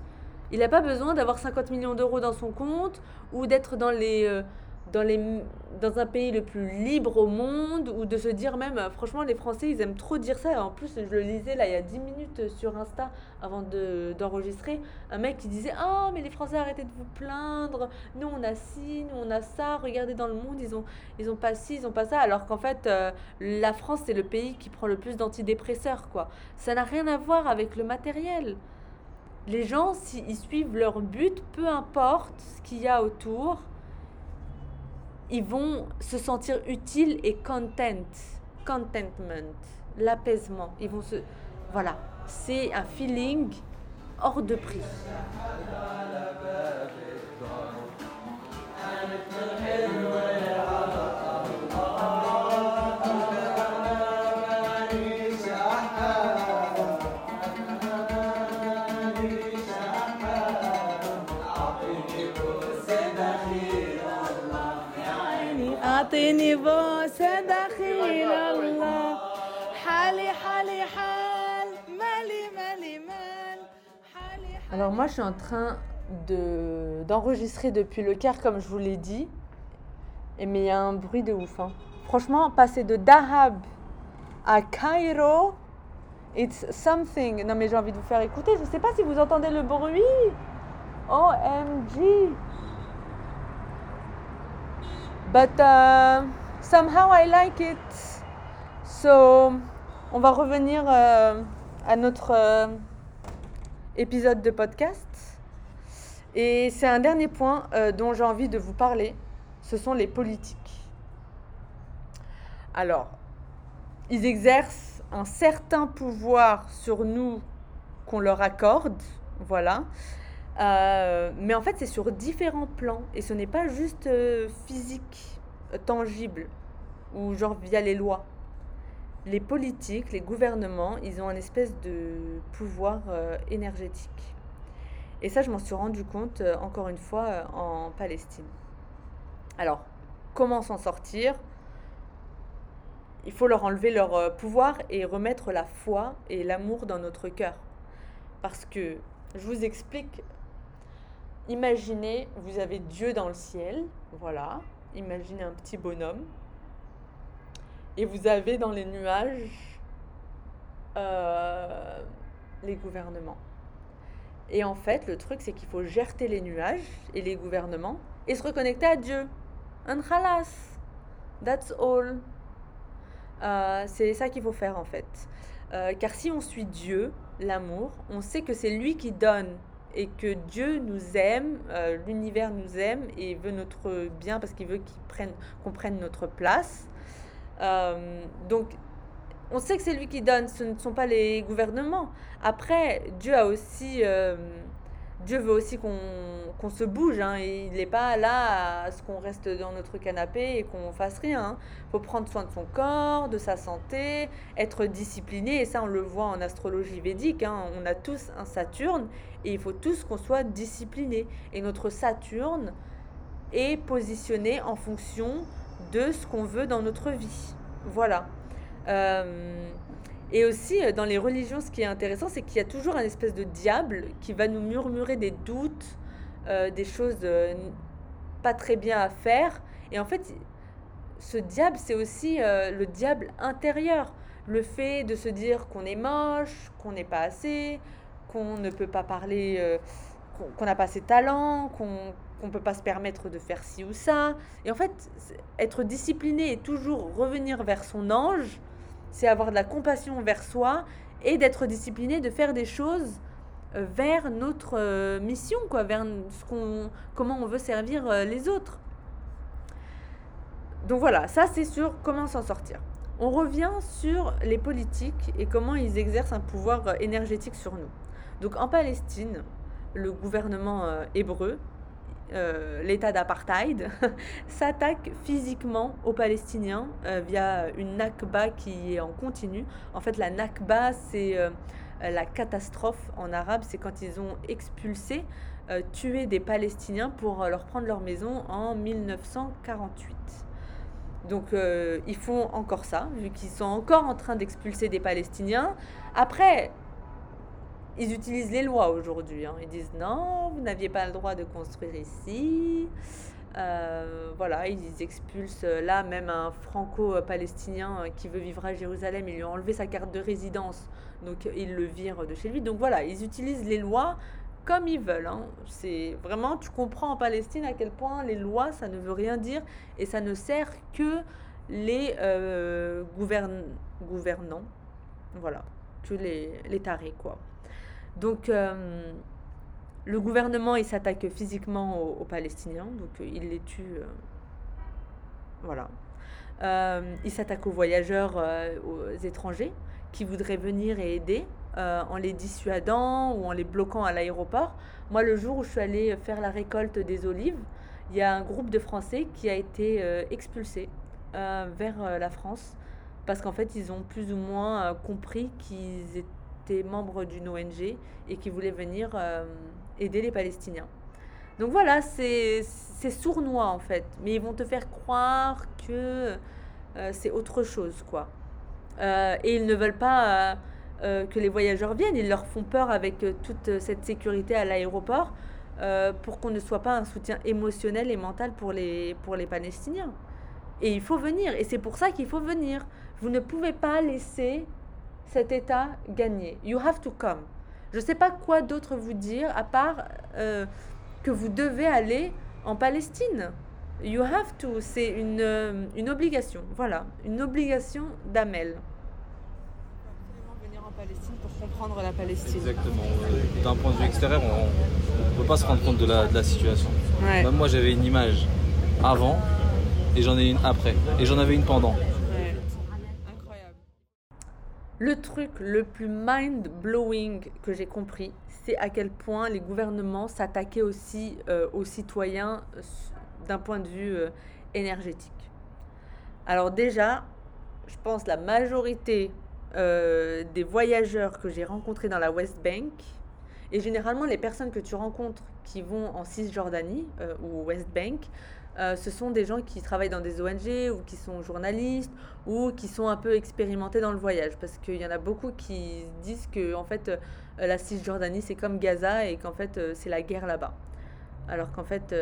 Il n'a pas besoin d'avoir 50 millions d'euros dans son compte ou d'être dans, les, euh, dans, les, dans un pays le plus libre au monde ou de se dire même, euh, franchement, les Français, ils aiment trop dire ça. En plus, je le lisais là il y a 10 minutes sur Insta avant de- d'enregistrer. un mec qui disait Ah, mais les Français, arrêtez de vous plaindre. Nous, on a ci, nous, on a ça. Regardez dans le monde, ils ont, ils ont pas ci, ils ont pas ça. Alors qu'en fait, euh, la France, c'est le pays qui prend le plus d'antidépresseurs, quoi. Ça n'a rien à voir avec le matériel. Les gens, s'ils suivent leur but, peu importe ce qu'il y a autour, ils vont se sentir utiles et content. Contentment, l'apaisement. Ils vont se. Voilà. C'est un feeling hors de prix. أعطيني بوسة دخيل الله حالي حالي حال مالي مالي مال حالي حالي Alors moi, je suis en train de d'enregistrer depuis le Caire, comme je vous l'ai dit. Et mais il y a un bruit de ouf. hein. Franchement, passer de Dahab à Cairo, it's something. Non mais j'ai envie de vous faire écouter. Je sais pas si vous entendez le bruit. OMG. But uh, somehow I like it. So, on va revenir euh, à notre euh, épisode de podcast. Et c'est un dernier point euh, dont j'ai envie de vous parler. Ce sont les politiques. Alors, ils exercent un certain pouvoir sur nous qu'on leur accorde. Voilà. Mais en fait, c'est sur différents plans. Et ce n'est pas juste physique, tangible, ou genre via les lois. Les politiques, les gouvernements, ils ont un espèce de pouvoir euh, énergétique. Et ça, je m'en suis rendu compte, euh, encore une fois, euh, en Palestine. Alors, comment s'en sortir? Il faut leur enlever leur pouvoir et remettre la foi et l'amour dans notre cœur. Parce que, je vous explique, imaginez, vous avez Dieu dans le ciel, voilà, imaginez un petit bonhomme, et vous avez dans les nuages euh, les gouvernements. Et en fait, le truc, c'est qu'il faut gerter les nuages et les gouvernements et se reconnecter à Dieu. Un khalas. That's all. Euh, c'est ça qu'il faut faire en fait. Euh, car si on suit Dieu, l'amour, on sait que c'est lui qui donne et que Dieu nous aime, euh, l'univers nous aime et veut notre bien parce qu'il veut qu'il prenne, qu'on prenne notre place. Euh, donc, on sait que c'est lui qui donne, ce ne sont pas les gouvernements. Après, Dieu a aussi, euh, Dieu veut aussi qu'on qu'on se bouge. hein, il n'est pas là à ce qu'on reste dans notre canapé et qu'on fasse rien. Il faut prendre soin de son corps, de sa santé, être discipliné. Et ça, on le voit en astrologie védique. hein, on a tous un Saturne et il faut tous qu'on soit disciplinés. Et notre Saturne est positionné en fonction de ce qu'on veut dans notre vie. Voilà. Euh, et aussi, euh, dans les religions, ce qui est intéressant, c'est qu'il y a toujours un espèce de diable qui va nous murmurer des doutes, euh, des choses pas très bien à faire. Et en fait, ce diable, c'est aussi le diable intérieur. Le fait de se dire qu'on est moche, qu'on n'est pas assez, qu'on ne peut pas parler, euh, qu'on- n'a pas assez de talent, qu'on ne peut pas se permettre de faire ci ou ça. Et en fait, être discipliné et toujours revenir vers son ange, c'est avoir de la compassion vers soi et d'être discipliné de faire des choses euh, vers notre euh, mission, quoi, vers ce comment on veut servir les autres. Donc voilà, ça c'est sur comment s'en sortir. On revient sur les politiques et comment ils exercent un pouvoir énergétique sur nous. Donc en Palestine, le gouvernement euh, hébreu, euh, l'État d'apartheid, s'attaque physiquement aux Palestiniens euh, via une Nakba qui est en continu. En fait, la Nakba, c'est la catastrophe en arabe, c'est quand ils ont expulsé, tué des Palestiniens pour leur prendre leur maison en 1948. Donc ils font encore ça, vu qu'ils sont encore en train d'expulser des Palestiniens. Après, ils utilisent les lois aujourd'hui. hein. Ils disent non, vous n'aviez pas le droit de construire ici. Euh, voilà, ils expulsent là même un franco-palestinien euh, qui veut vivre à Jérusalem. Ils lui ont enlevé sa carte de résidence, donc ils le virent de chez lui. Donc voilà, ils utilisent les lois comme ils veulent. hein. C'est vraiment, tu comprends en Palestine à quel point les lois, ça ne veut rien dire et ça ne sert que les euh, gouvern- gouvernants. Voilà, que les, les tarés, quoi. Donc, euh, le gouvernement, il s'attaque physiquement aux, Palestiniens, donc euh, il les tue. euh, voilà. Il s'attaque aux voyageurs, aux étrangers qui voudraient venir et aider en les dissuadant ou en les bloquant à l'aéroport. Moi, le jour où je suis allée faire la récolte des olives, il y a un groupe de Français qui a été expulsé vers la France parce qu'en fait, ils ont plus ou moins compris qu'ils étaient membres d'une ONG et qu'ils voulaient venir euh, aider les Palestiniens. Donc voilà, c'est sournois en fait, mais ils vont te faire croire que euh, c'est autre chose, quoi. Euh, et ils ne veulent pas que les voyageurs viennent, ils leur font peur avec toute cette sécurité à l'aéroport pour qu'on ne soit pas un soutien émotionnel et mental pour les, pour les Palestiniens. Et il faut venir, et c'est pour ça qu'il faut venir. Vous ne pouvez pas laisser cet État gagner. You have to come. Je ne sais pas quoi d'autre vous dire à part euh, que vous devez aller en Palestine. You have to. C'est une, euh, une obligation. Voilà. Une obligation d'Amel. venir en Palestine pour comprendre la Palestine. Exactement. D'un point de vue extérieur, on ne peut pas se rendre compte de la, de la situation. Ouais. Même moi, j'avais une image avant et j'en ai une après. Et j'en avais une pendant. Le truc le plus mind-blowing que j'ai compris, c'est à quel point les gouvernements s'attaquaient aussi euh, aux citoyens euh, d'un point de vue euh, énergétique. Alors déjà, je pense la majorité des voyageurs que j'ai rencontrés dans la West Bank, et généralement les personnes que tu rencontres qui vont en Cisjordanie ou au West Bank, euh, ce sont des gens qui travaillent dans des ONG ou qui sont journalistes ou qui sont un peu expérimentés dans le voyage. Parce qu'il y en a beaucoup qui disent que en fait, euh, la Cisjordanie, c'est comme Gaza et qu'en fait, euh, c'est la guerre là-bas. Alors qu'en fait,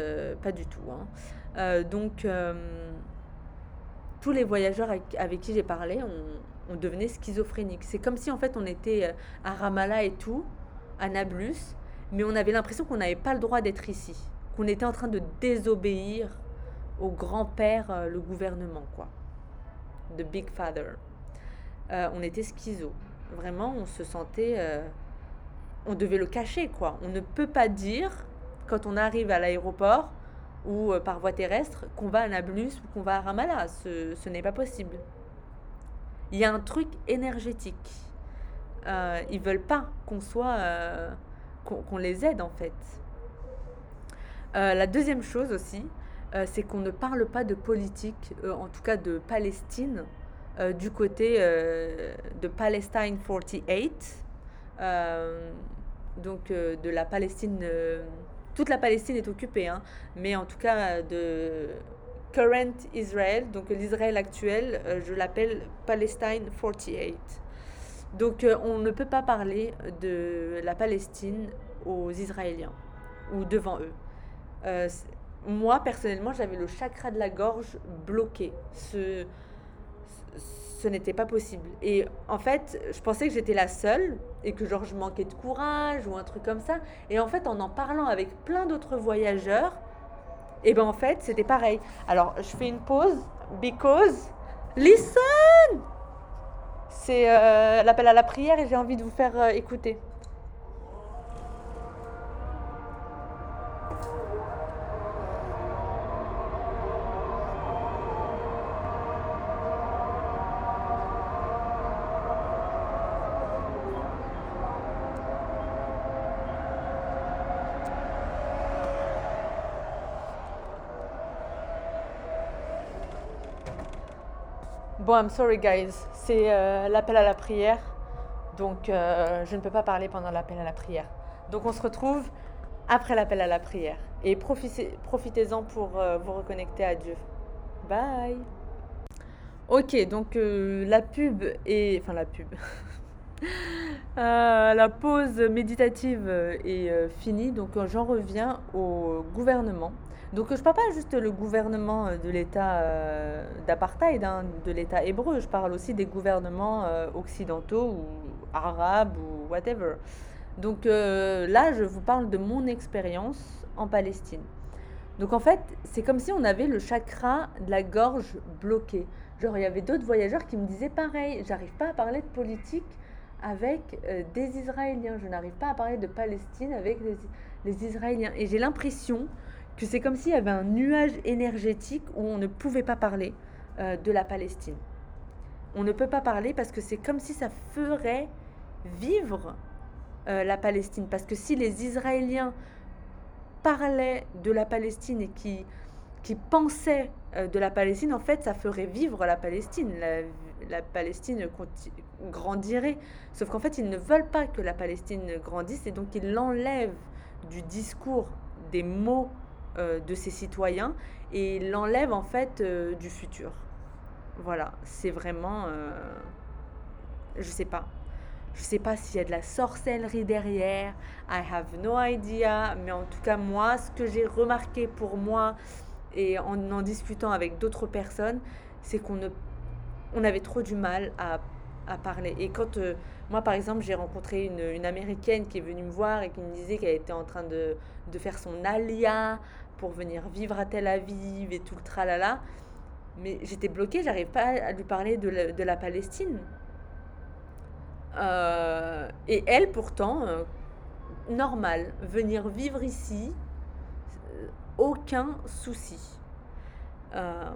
pas du tout. hein. Donc, tous les voyageurs avec, qui j'ai parlé, on, on devenait schizophrénique. C'est comme si en fait, on était à Ramallah et tout, à Nablus, mais on avait l'impression qu'on n'avait pas le droit d'être ici. Qu'on était en train de désobéir au grand-père, euh, le gouvernement, quoi. The Big Father. Euh, on était schizo. Vraiment, on se sentait. euh, on devait le cacher, quoi. On ne peut pas dire, quand on arrive à l'aéroport ou par voie terrestre, qu'on va à Nablus ou qu'on va à Ramallah. Ce, ce n'est pas possible. Il y a un truc énergétique. Ils veulent pas qu'on soit. qu'on les aide, en fait. La deuxième chose aussi, euh, c'est qu'on ne parle pas de politique, euh, en tout cas de Palestine, euh, du côté de Palestine 48, euh, donc de la Palestine. toute la Palestine est occupée, hein, mais en tout cas de Current Israel, donc l'Israël actuel, je l'appelle Palestine 48. Donc on ne peut pas parler de la Palestine aux Israéliens ou devant eux. Moi, personnellement, j'avais le chakra de la gorge bloqué. Ce, ce n'était pas possible. Et en fait, je pensais que j'étais la seule et que genre je manquais de courage ou un truc comme ça. Et en fait, en en parlant avec plein d'autres voyageurs, et ben en fait, c'était pareil. Alors, je fais une pause because listen. C'est euh, l'appel à la prière et j'ai envie de vous faire euh, écouter. Bon, I'm sorry guys, c'est euh, l'appel à la prière. Donc, euh, je ne peux pas parler pendant l'appel à la prière. Donc, on se retrouve après l'appel à la prière. Et profitez- profitez-en pour euh, vous reconnecter à Dieu. Bye. Ok, donc la pub est... Enfin, la pub. La pause méditative est finie, donc j'en reviens au gouvernement. Donc je parle pas juste le gouvernement euh, de l'État euh, d'apartheid, hein, de l'État hébreu, je parle aussi des gouvernements euh, occidentaux ou arabes ou whatever. Donc euh, là, je vous parle de mon expérience en Palestine. Donc en fait, c'est comme si on avait le chakra de la gorge bloqué. Genre, il y avait d'autres voyageurs qui me disaient pareil, j'arrive pas à parler de politique avec des Israéliens, je n'arrive pas à parler de Palestine avec les Israéliens. Et j'ai l'impression que c'est comme s'il y avait un nuage énergétique où on ne pouvait pas parler euh, de la Palestine. On ne peut pas parler parce que c'est comme si ça ferait vivre euh, la Palestine. Parce que si les Israéliens parlaient de la Palestine et qui, qui pensaient euh, de la Palestine, en fait, ça ferait vivre la Palestine. La, Palestine grandirait. Sauf qu'en fait, ils ne veulent pas que la Palestine grandisse et donc ils l'enlèvent du discours, des mots de ses citoyens et ils l'enlèvent en fait euh, du futur. Voilà, c'est vraiment... euh, je sais pas. Je sais pas s'il y a de la sorcellerie derrière. I have no idea. Mais en tout cas, moi, ce que j'ai remarqué pour moi et en en discutant avec d'autres personnes, c'est qu'on ne, on avait trop du mal à, à parler. Et quand euh, moi, par exemple, j'ai rencontré une, une américaine qui est venue me voir et qui me disait qu'elle était en train de, de faire son alia pour venir vivre à Tel Aviv et tout le tralala. Mais j'étais bloquée, j'arrive pas à lui parler de la, de la Palestine. Euh, et elle, pourtant, euh, normal, venir vivre ici, euh, aucun souci. Euh,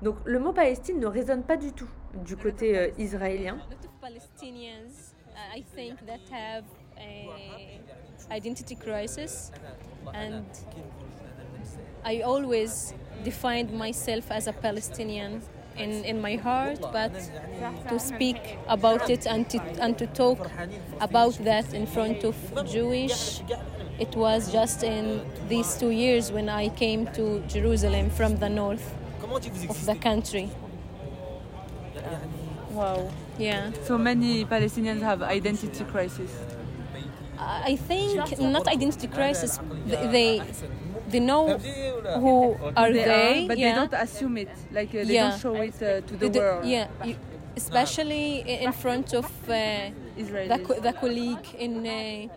donc le mot Palestine ne résonne pas du tout du côté israélien. A lot of Palestinians, I think, that have a identity crisis, and I always defined myself as a Palestinian in, in my heart, but to speak about it and to, and to talk about that in front of Jewish, it was just in these two years when I came to Jerusalem from the north of the country. Wow. Yeah. So many Palestinians have identity crisis. I think not identity crisis. th- They they know who are They they, but yeah. they don't assume it. Like uh, they Yeah. don't show it uh, to the world. Yeah, you, especially in front of uh, the, colleague in uh,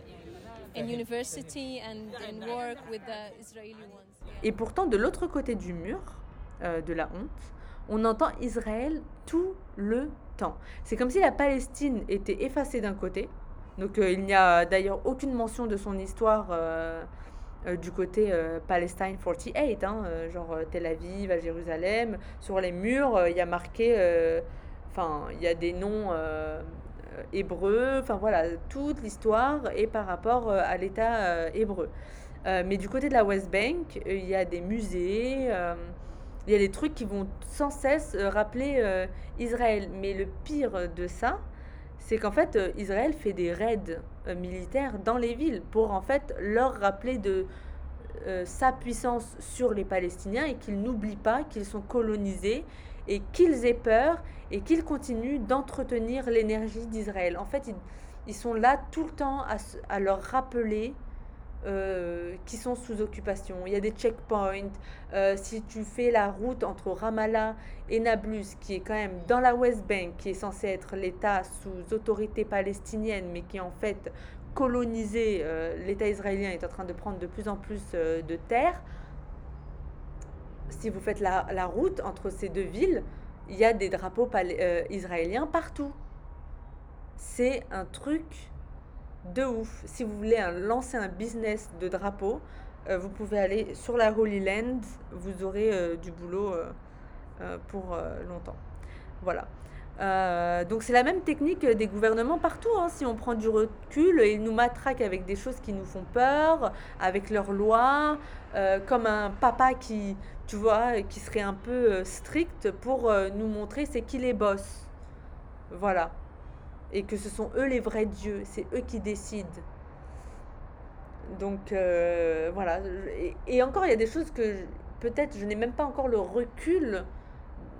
in university and in work with the Israeli ones. Et pourtant, de l'autre côté du mur, euh, de la honte, on entend Israël tout le temps. C'est comme si la Palestine était effacée d'un côté. Donc euh, il n'y a d'ailleurs aucune mention de son histoire euh, du côté euh, Palestine 48, hein, euh, genre euh, Tel Aviv, à Jérusalem. Sur les murs, il y a marqué, enfin, il y a des noms hébreux, enfin voilà, toute l'histoire est par rapport à l'État hébreu. Mais du côté de la West Bank, il y a des musées, il y a des trucs qui vont sans cesse rappeler Israël. Mais le pire de ça, c'est qu'en fait, euh, Israël fait des raids euh, militaires dans les villes pour en fait leur rappeler de, euh, sa puissance sur les Palestiniens et qu'ils n'oublient pas qu'ils sont colonisés et qu'ils aient peur et qu'ils continuent d'entretenir l'énergie d'Israël. En fait, ils, sont là tout le temps à leur rappeler euh, qui sont sous occupation. Il y a des checkpoints. Euh, si tu fais la route entre Ramallah et Nablus, qui est quand même dans la West Bank, qui est censé être l'État sous autorité palestinienne, mais qui est en fait colonisé, euh, l'État israélien est en train de prendre de plus en plus de terre. Si vous faites la, route entre ces deux villes, il y a des drapeaux israéliens partout. C'est un truc de ouf. Si vous voulez lancer un business de drapeaux, euh, vous pouvez aller sur la Holy Land. Vous aurez euh, du boulot euh, pour longtemps. Voilà. Donc c'est la même technique des gouvernements partout. hein. Si on prend du recul, ils nous matraquent avec des choses qui nous font peur, avec leurs lois, comme un papa qui, tu vois, qui serait un peu strict pour nous montrer c'est qui les boss. Voilà. Et que ce sont eux les vrais dieux, c'est eux qui décident. Donc euh, voilà. Et, encore, il y a des choses que peut-être je n'ai même pas encore le recul,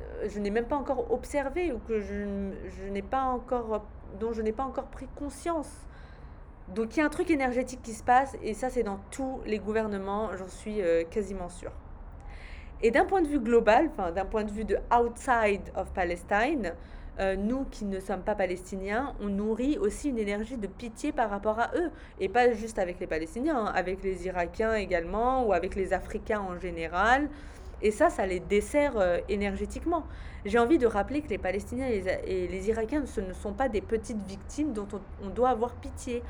euh, je n'ai même pas encore observé ou que je, n'ai pas encore, dont je n'ai pas encore pris conscience. Donc il y a un truc énergétique qui se passe et ça c'est dans tous les gouvernements, j'en suis euh, quasiment sûre. Et d'un point de vue global, d'un point de vue de outside of Palestine, euh, nous qui ne sommes pas palestiniens, on nourrit aussi une énergie de pitié par rapport à eux. Et pas juste avec les Palestiniens, hein, avec les Irakiens également, ou avec les Africains en général. Et ça, ça les dessert euh, énergétiquement. J'ai envie de rappeler que les Palestiniens et les, Irakiens, ce ne sont pas des petites victimes dont on, doit avoir pitié.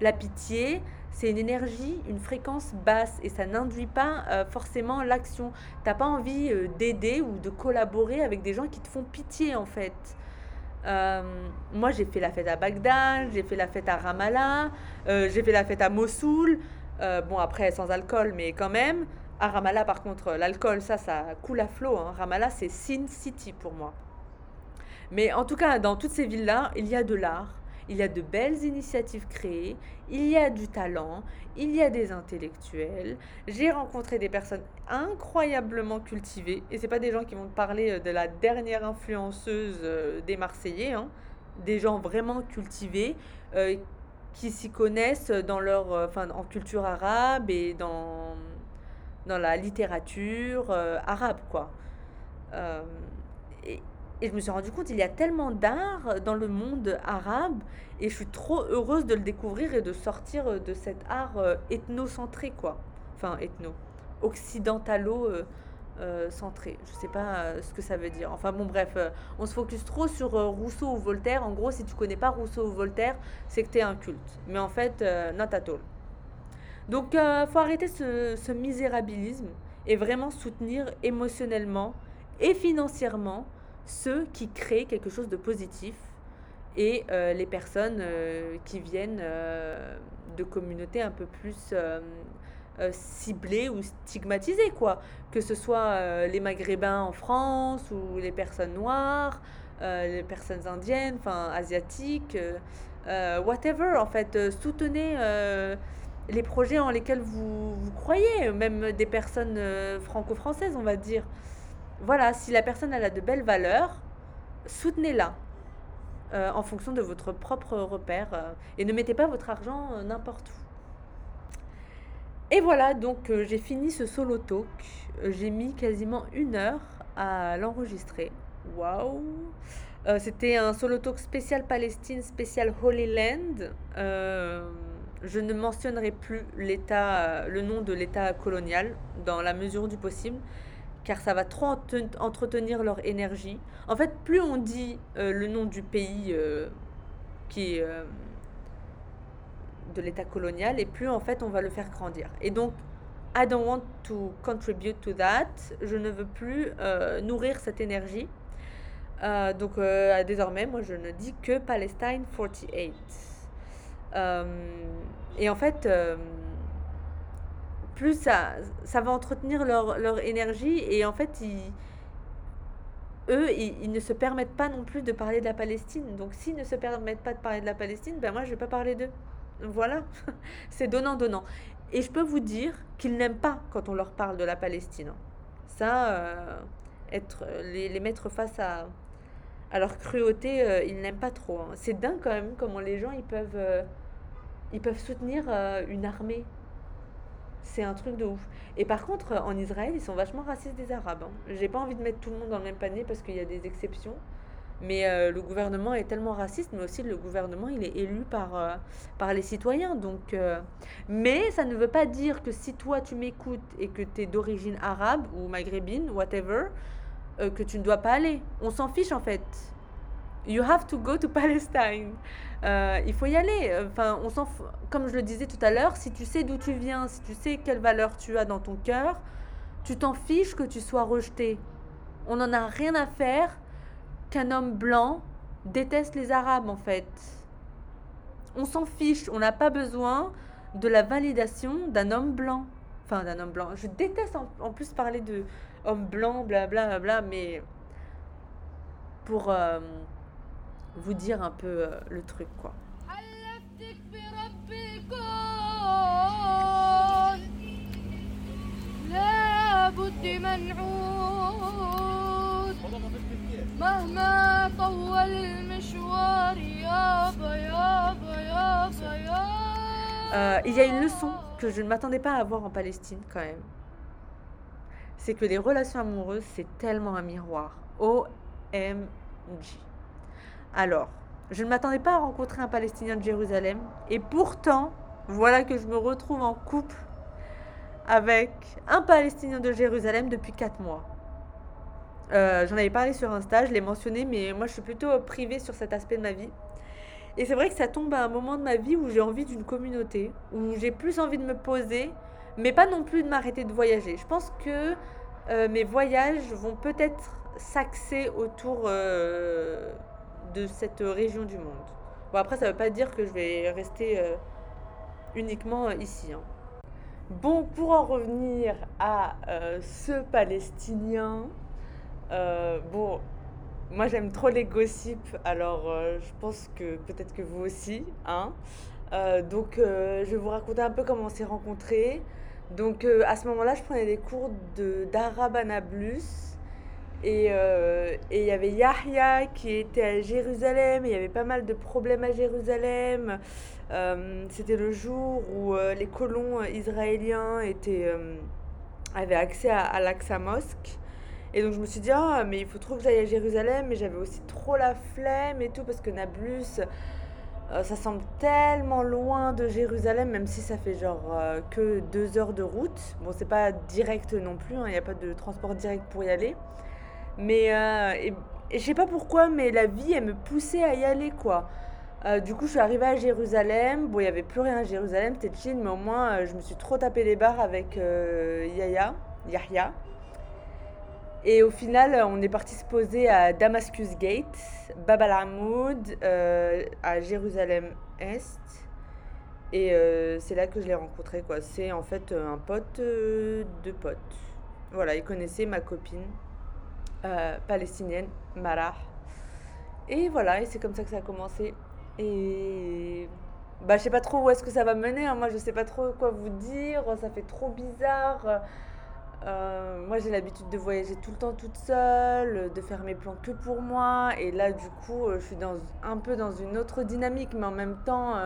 La pitié, c'est une énergie, une fréquence basse et ça n'induit pas euh, forcément l'action. T'as pas envie d'aider ou de collaborer avec des gens qui te font pitié en fait. Euh, moi, j'ai fait la fête à Bagdad, j'ai fait la fête à Ramallah, euh, j'ai fait la fête à Mossoul. Euh, bon, après, sans alcool, mais quand même. À Ramallah, par contre, l'alcool, ça, ça coule à flot. hein. Ramallah, c'est Sin City pour moi. Mais en tout cas, dans toutes ces villes-là, il y a de l'art, il y a de belles initiatives créées, il y a du talent, il y a des intellectuels. J'ai rencontré des personnes incroyablement cultivées, et c'est pas des gens qui vont te parler euh, de la dernière influenceuse euh, des Marseillais, hein. des gens vraiment cultivés euh, qui s'y connaissent dans leur, enfin, en culture arabe et dans la littérature arabe, quoi. Et, et je me suis rendu compte, il y a tellement d'art dans le monde arabe, et je suis trop heureuse de le découvrir et de sortir euh, de cet art euh, ethnocentré, quoi. Enfin, ethno, occidentalo. euh. Je sais pas ce que ça veut dire. Enfin bon bref, on se focus trop sur Rousseau ou Voltaire. En gros, si tu connais pas Rousseau ou Voltaire, c'est que tu es un culte. Mais en fait, not at all. Donc, euh, faut arrêter ce misérabilisme et vraiment soutenir émotionnellement et financièrement ceux qui créent quelque chose de positif et euh, les personnes euh, qui viennent euh, de communautés un peu plus ciblées ou stigmatisées, quoi. Que ce soit les Maghrébins en France ou les personnes noires, les personnes indiennes, enfin asiatiques, whatever. En fait, soutenez les projets en lesquels vous, vous croyez, même des personnes franco-françaises, on va dire. Voilà, si la personne a de belles valeurs, soutenez-la euh, en fonction de votre propre repère euh, et ne mettez pas votre argent euh, n'importe où. Et voilà, donc j'ai fini ce solo talk. J'ai mis quasiment une heure à l'enregistrer. Waouh! C'était un solo talk spécial Palestine, spécial Holy Land. Je ne mentionnerai plus le nom de l'état colonial dans la mesure du possible, car ça va trop entretenir leur énergie. En fait, plus on dit euh, le nom du pays euh, qui est euh, de l'état colonial, et plus en fait on va le faire grandir. Et donc, I don't want to contribute to that. Je ne veux plus nourrir cette énergie. Donc désormais, moi, je ne dis que Palestine 48. Euh, et en fait, plus ça, ça va entretenir leur, leur énergie et en fait, ils, eux, ils, ne se permettent pas non plus de parler de la Palestine. Donc s'ils ne se permettent pas de parler de la Palestine, ben moi, je vais pas parler d'eux. Voilà, c'est donnant-donnant. Et je peux vous dire qu'ils n'aiment pas quand on leur parle de la Palestine. Ça, euh, être, les, les mettre face à, à leur cruauté, euh, ils n'aiment pas trop. hein. C'est dingue quand même comment les gens ils peuvent, euh, ils peuvent soutenir une armée. C'est un truc de ouf. Et par contre, euh, en Israël, ils sont vachement racistes des Arabes. hein. J'ai pas envie de mettre tout le monde dans le même panier parce qu'il y a des exceptions. Mais euh, le gouvernement est tellement raciste, mais aussi le gouvernement, il est élu par, euh, par les citoyens. Donc, Mais ça ne veut pas dire que si toi tu m'écoutes et que tu es d'origine arabe ou maghrébine, whatever, que tu ne dois pas aller. On s'en fiche en fait. You have to go to Palestine. Euh, il faut y aller. Enfin, on s'en Comme je le disais tout à l'heure, si tu sais d'où tu viens, si tu sais quelle valeur tu as dans ton cœur, tu t'en fiches que tu sois rejeté. On n'en a rien à faire qu'un homme blanc déteste les Arabes en fait. On s'en fiche. On n'a pas besoin de la validation d'un homme blanc. Enfin, d'un homme blanc. Je déteste en, en plus parler de homme blanc, blablabla, bla, bla, mais pour euh, vous dire un peu euh, le truc, quoi. حلفتك برب الكون لابد منعود مهما طول المشوار يابا يابا يابا يابا Euh, il y a une leçon que je ne m'attendais pas à avoir en Palestine quand même. C'est que les relations amoureuses, c'est tellement un miroir. OMG. Alors, je ne m'attendais pas à rencontrer un Palestinien de Jérusalem. Et pourtant, voilà que je me retrouve en couple avec un Palestinien de Jérusalem depuis 4 mois. Euh, J'en avais parlé sur Insta, je l'ai mentionné, mais moi je suis plutôt privée sur cet aspect de ma vie. Et c'est vrai que ça tombe à un moment de ma vie où j'ai envie d'une communauté, où j'ai plus envie de me poser, mais pas non plus de m'arrêter de voyager. Je pense que euh, mes voyages vont peut-être s'axer autour euh, de cette région du monde. Bon, après, ça veut pas dire que je vais rester euh, uniquement ici. hein. Bon, pour en revenir à euh, ce Palestinien, euh, bon, moi j'aime trop les gossips, alors je pense que peut-être que vous aussi, hein. Donc je vais vous raconter un peu comment on s'est rencontrés. Donc à ce moment-là, je prenais des cours de d'arabe à Nablus. Et euh, et il y avait Yahya qui était à Jérusalem, il y avait pas mal de problèmes à Jérusalem. Euh, C'était le jour où euh, les colons israéliens étaient, avaient accès à, à Mosque. Et donc je me suis dit, ah, mais il faut trop que j'aille à Jérusalem, mais j'avais aussi trop la flemme et tout, parce que Nablus, ça semble tellement loin de Jérusalem, même si ça fait genre que deux heures de route. Bon, c'est pas direct non plus, il n'y a pas de transport direct pour y aller. Mais euh, je sais pas pourquoi, mais la vie, elle me poussait à y aller, quoi. Euh, du coup, je suis arrivée à Jérusalem. Bon, il n'y avait plus rien à Jérusalem, c'était chill, mais au moins, euh, je me suis trop tapé les barres avec euh, Yahya. Et au final, on est parti se poser à Damascus Gate, Bab al-Hamoud, à Jérusalem-Est. Et c'est là que je l'ai rencontré, quoi. C'est en fait un pote de pote. Voilà, il connaissait ma copine euh, palestinienne, Marah. Et voilà, et c'est comme ça que ça a commencé. Et bah, je sais pas trop où est-ce que ça va mener. hein. Moi, je sais pas trop quoi vous dire. Ça fait trop bizarre. Euh, moi, j'ai l'habitude de voyager tout le temps toute seule, de faire mes plans que pour moi. Et là, du coup, euh, je suis dans, un peu dans une autre dynamique, mais en même temps,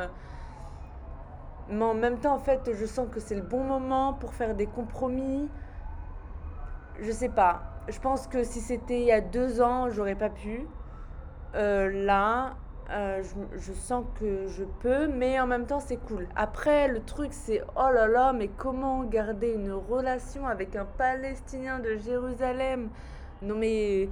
mais en même temps, en fait, je sens que c'est le bon moment pour faire des compromis. Je sais pas. Je pense que si c'était il y a deux ans, j'aurais pas pu. Euh, là, euh, je, sens que je peux, mais en même temps, c'est cool. Après, le truc, c'est oh là là, mais comment garder une relation avec un Palestinien de Jérusalem? Non, mais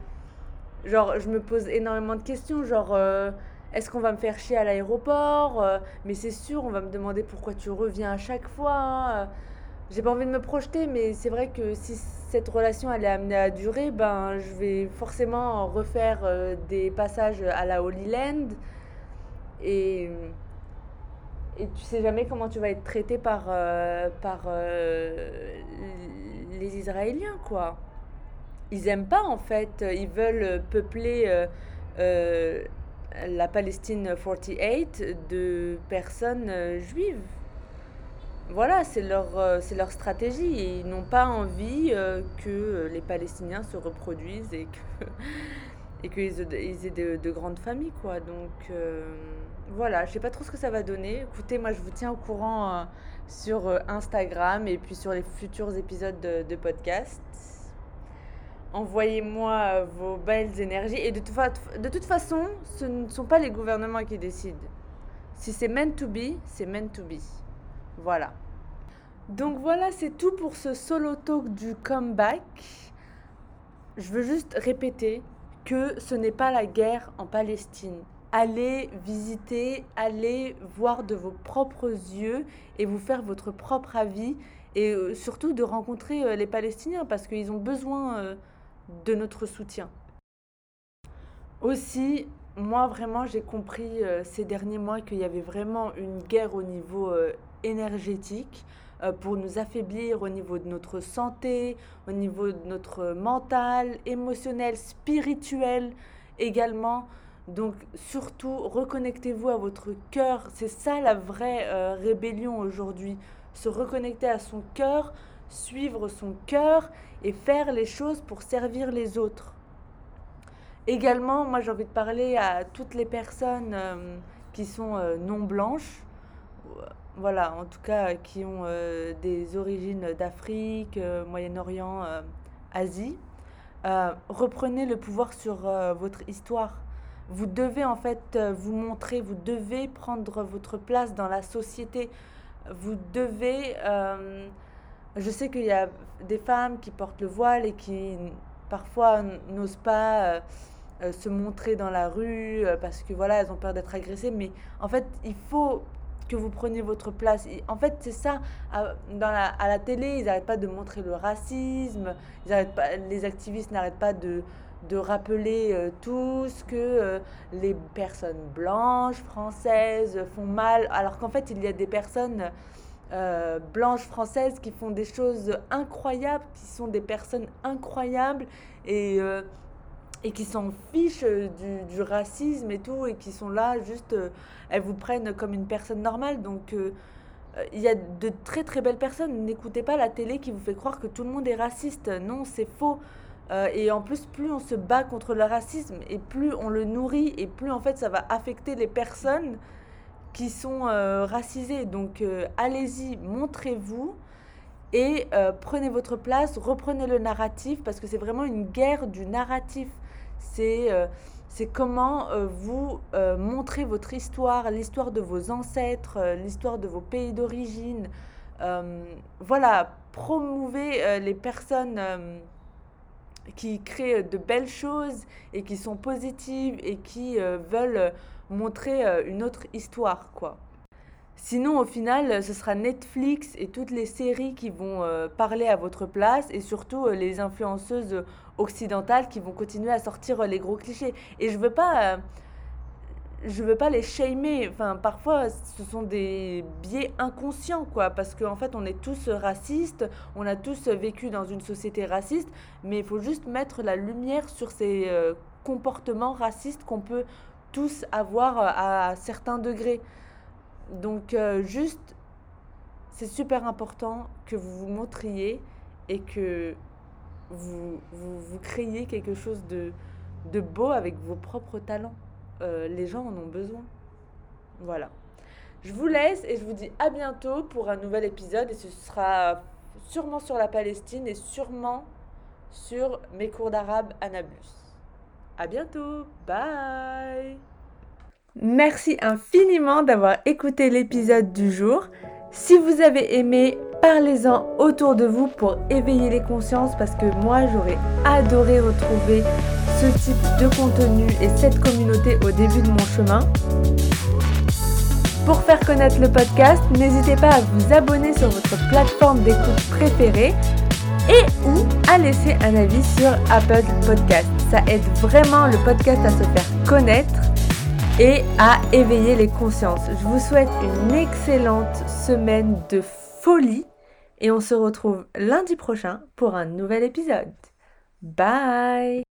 genre, je me pose énormément de questions. Genre, euh, est-ce qu'on va me faire chier à l'aéroport? Mais c'est sûr, on va me demander pourquoi tu reviens à chaque fois. hein. J'ai pas envie de me projeter, mais c'est vrai que si cette relation elle est amenée à durer, ben je vais forcément refaire euh, des passages à la Holy Land. Et, et tu sais jamais comment tu vas être traité par, euh, par euh, les Israéliens, quoi. Ils aiment pas en fait, ils veulent peupler la Palestine 48 de personnes juives. Voilà, c'est leur, euh, leur stratégie ils n'ont pas envie euh, que les Palestiniens se reproduisent et que et qu'ils aient, de, de grandes familles quoi. Donc euh, voilà, je sais pas trop ce que ça va donner. Écoutez, moi je vous tiens au courant sur Instagram et puis sur les futurs épisodes de, podcast. Envoyez-moi vos belles énergies et de, fa- de toute façon, ce ne sont pas les gouvernements qui décident. Si c'est meant to be, c'est meant to be. Voilà. Donc voilà, c'est tout pour ce solo talk du comeback. Je veux juste répéter que ce n'est pas la guerre en Palestine. Allez visiter, allez voir de vos propres yeux et vous faire votre propre avis et euh, surtout de rencontrer euh, les Palestiniens parce qu'ils ont besoin euh, de notre soutien. Aussi, moi vraiment j'ai compris ces derniers mois qu'il y avait vraiment une guerre au niveau énergétique euh, pour nous affaiblir au niveau de notre santé, au niveau de notre mental, émotionnel, spirituel également. Donc surtout, reconnectez-vous à votre cœur. C'est ça la vraie euh, rébellion aujourd'hui. Se reconnecter à son cœur, suivre son cœur et faire les choses pour servir les autres. Également, moi j'ai envie de parler à toutes les personnes euh, qui sont non blanches, voilà, en tout cas euh, qui ont euh, des origines d'Afrique, euh, Moyen-Orient, Asie. Reprenez le pouvoir sur votre histoire. Vous devez en fait vous montrer, vous devez prendre votre place dans la société. Vous devez... je sais qu'il y a des femmes qui portent le voile et qui parfois n'osent pas se montrer dans la rue parce que voilà, elles ont peur d'être agressées. Mais en fait, il faut que vous preniez votre place. En fait, c'est ça. À, la, télé, ils n'arrêtent pas de montrer le racisme. Ils pas, les activistes n'arrêtent pas de, de rappeler euh, tous que euh, les personnes blanches, françaises font mal. Alors qu'en fait, il y a des personnes euh, blanches françaises qui font des choses incroyables, qui sont des personnes incroyables et, euh, et qui s'en fichent euh, du, racisme et tout, et qui sont là juste, euh, elles vous prennent comme une personne normale. Donc euh, il y a de très très belles personnes. N'écoutez pas la télé qui vous fait croire que tout le monde est raciste. Non, c'est faux. Et en plus, plus on se bat contre le racisme et plus on le nourrit et plus en fait ça va affecter les personnes qui sont racisées. Donc allez-y, montrez-vous et prenez votre place, reprenez le narratif parce que c'est vraiment une guerre du narratif. C'est euh, c'est comment euh, vous euh, montrez votre histoire, l'histoire de vos ancêtres, l'histoire de vos pays d'origine. Voilà, promouvez les personnes qui créent de belles choses et qui sont positives et qui veulent montrer une autre histoire, quoi. Sinon, au final, ce sera Netflix et toutes les séries qui vont parler à votre place et surtout les influenceuses occidentales qui vont continuer à sortir euh, les gros clichés. Et je veux pas, euh, je veux pas les shamer. Enfin, parfois, ce sont des biais inconscients, quoi, parce qu'en fait, on est tous racistes, on a tous vécu dans une société raciste, mais il faut juste mettre la lumière sur ces euh, comportements racistes qu'on peut tous avoir à certains degrés. Donc juste, c'est super important que vous vous montriez et que vous, vous, vous créiez quelque chose de, de beau avec vos propres talents. Euh, les gens en ont besoin. Voilà. Je vous laisse et je vous dis à bientôt pour un nouvel épisode et ce sera sûrement sur la Palestine et sûrement sur mes cours d'arabe à Nablus. À bientôt. Bye. Merci infiniment d'avoir écouté l'épisode du jour. Si vous avez aimé, parlez-en autour de vous pour éveiller les consciences parce que moi j'aurais adoré retrouver ce type de contenu et cette communauté au début de mon chemin. Pour faire connaître le podcast, n'hésitez pas à vous abonner sur votre plateforme d'écoute préférée et ou à laisser un avis sur Apple Podcast. Ça aide vraiment le podcast à se faire connaître et à éveiller les consciences. Je vous souhaite une excellente semaine de folie et on se retrouve lundi prochain pour un nouvel épisode. Bye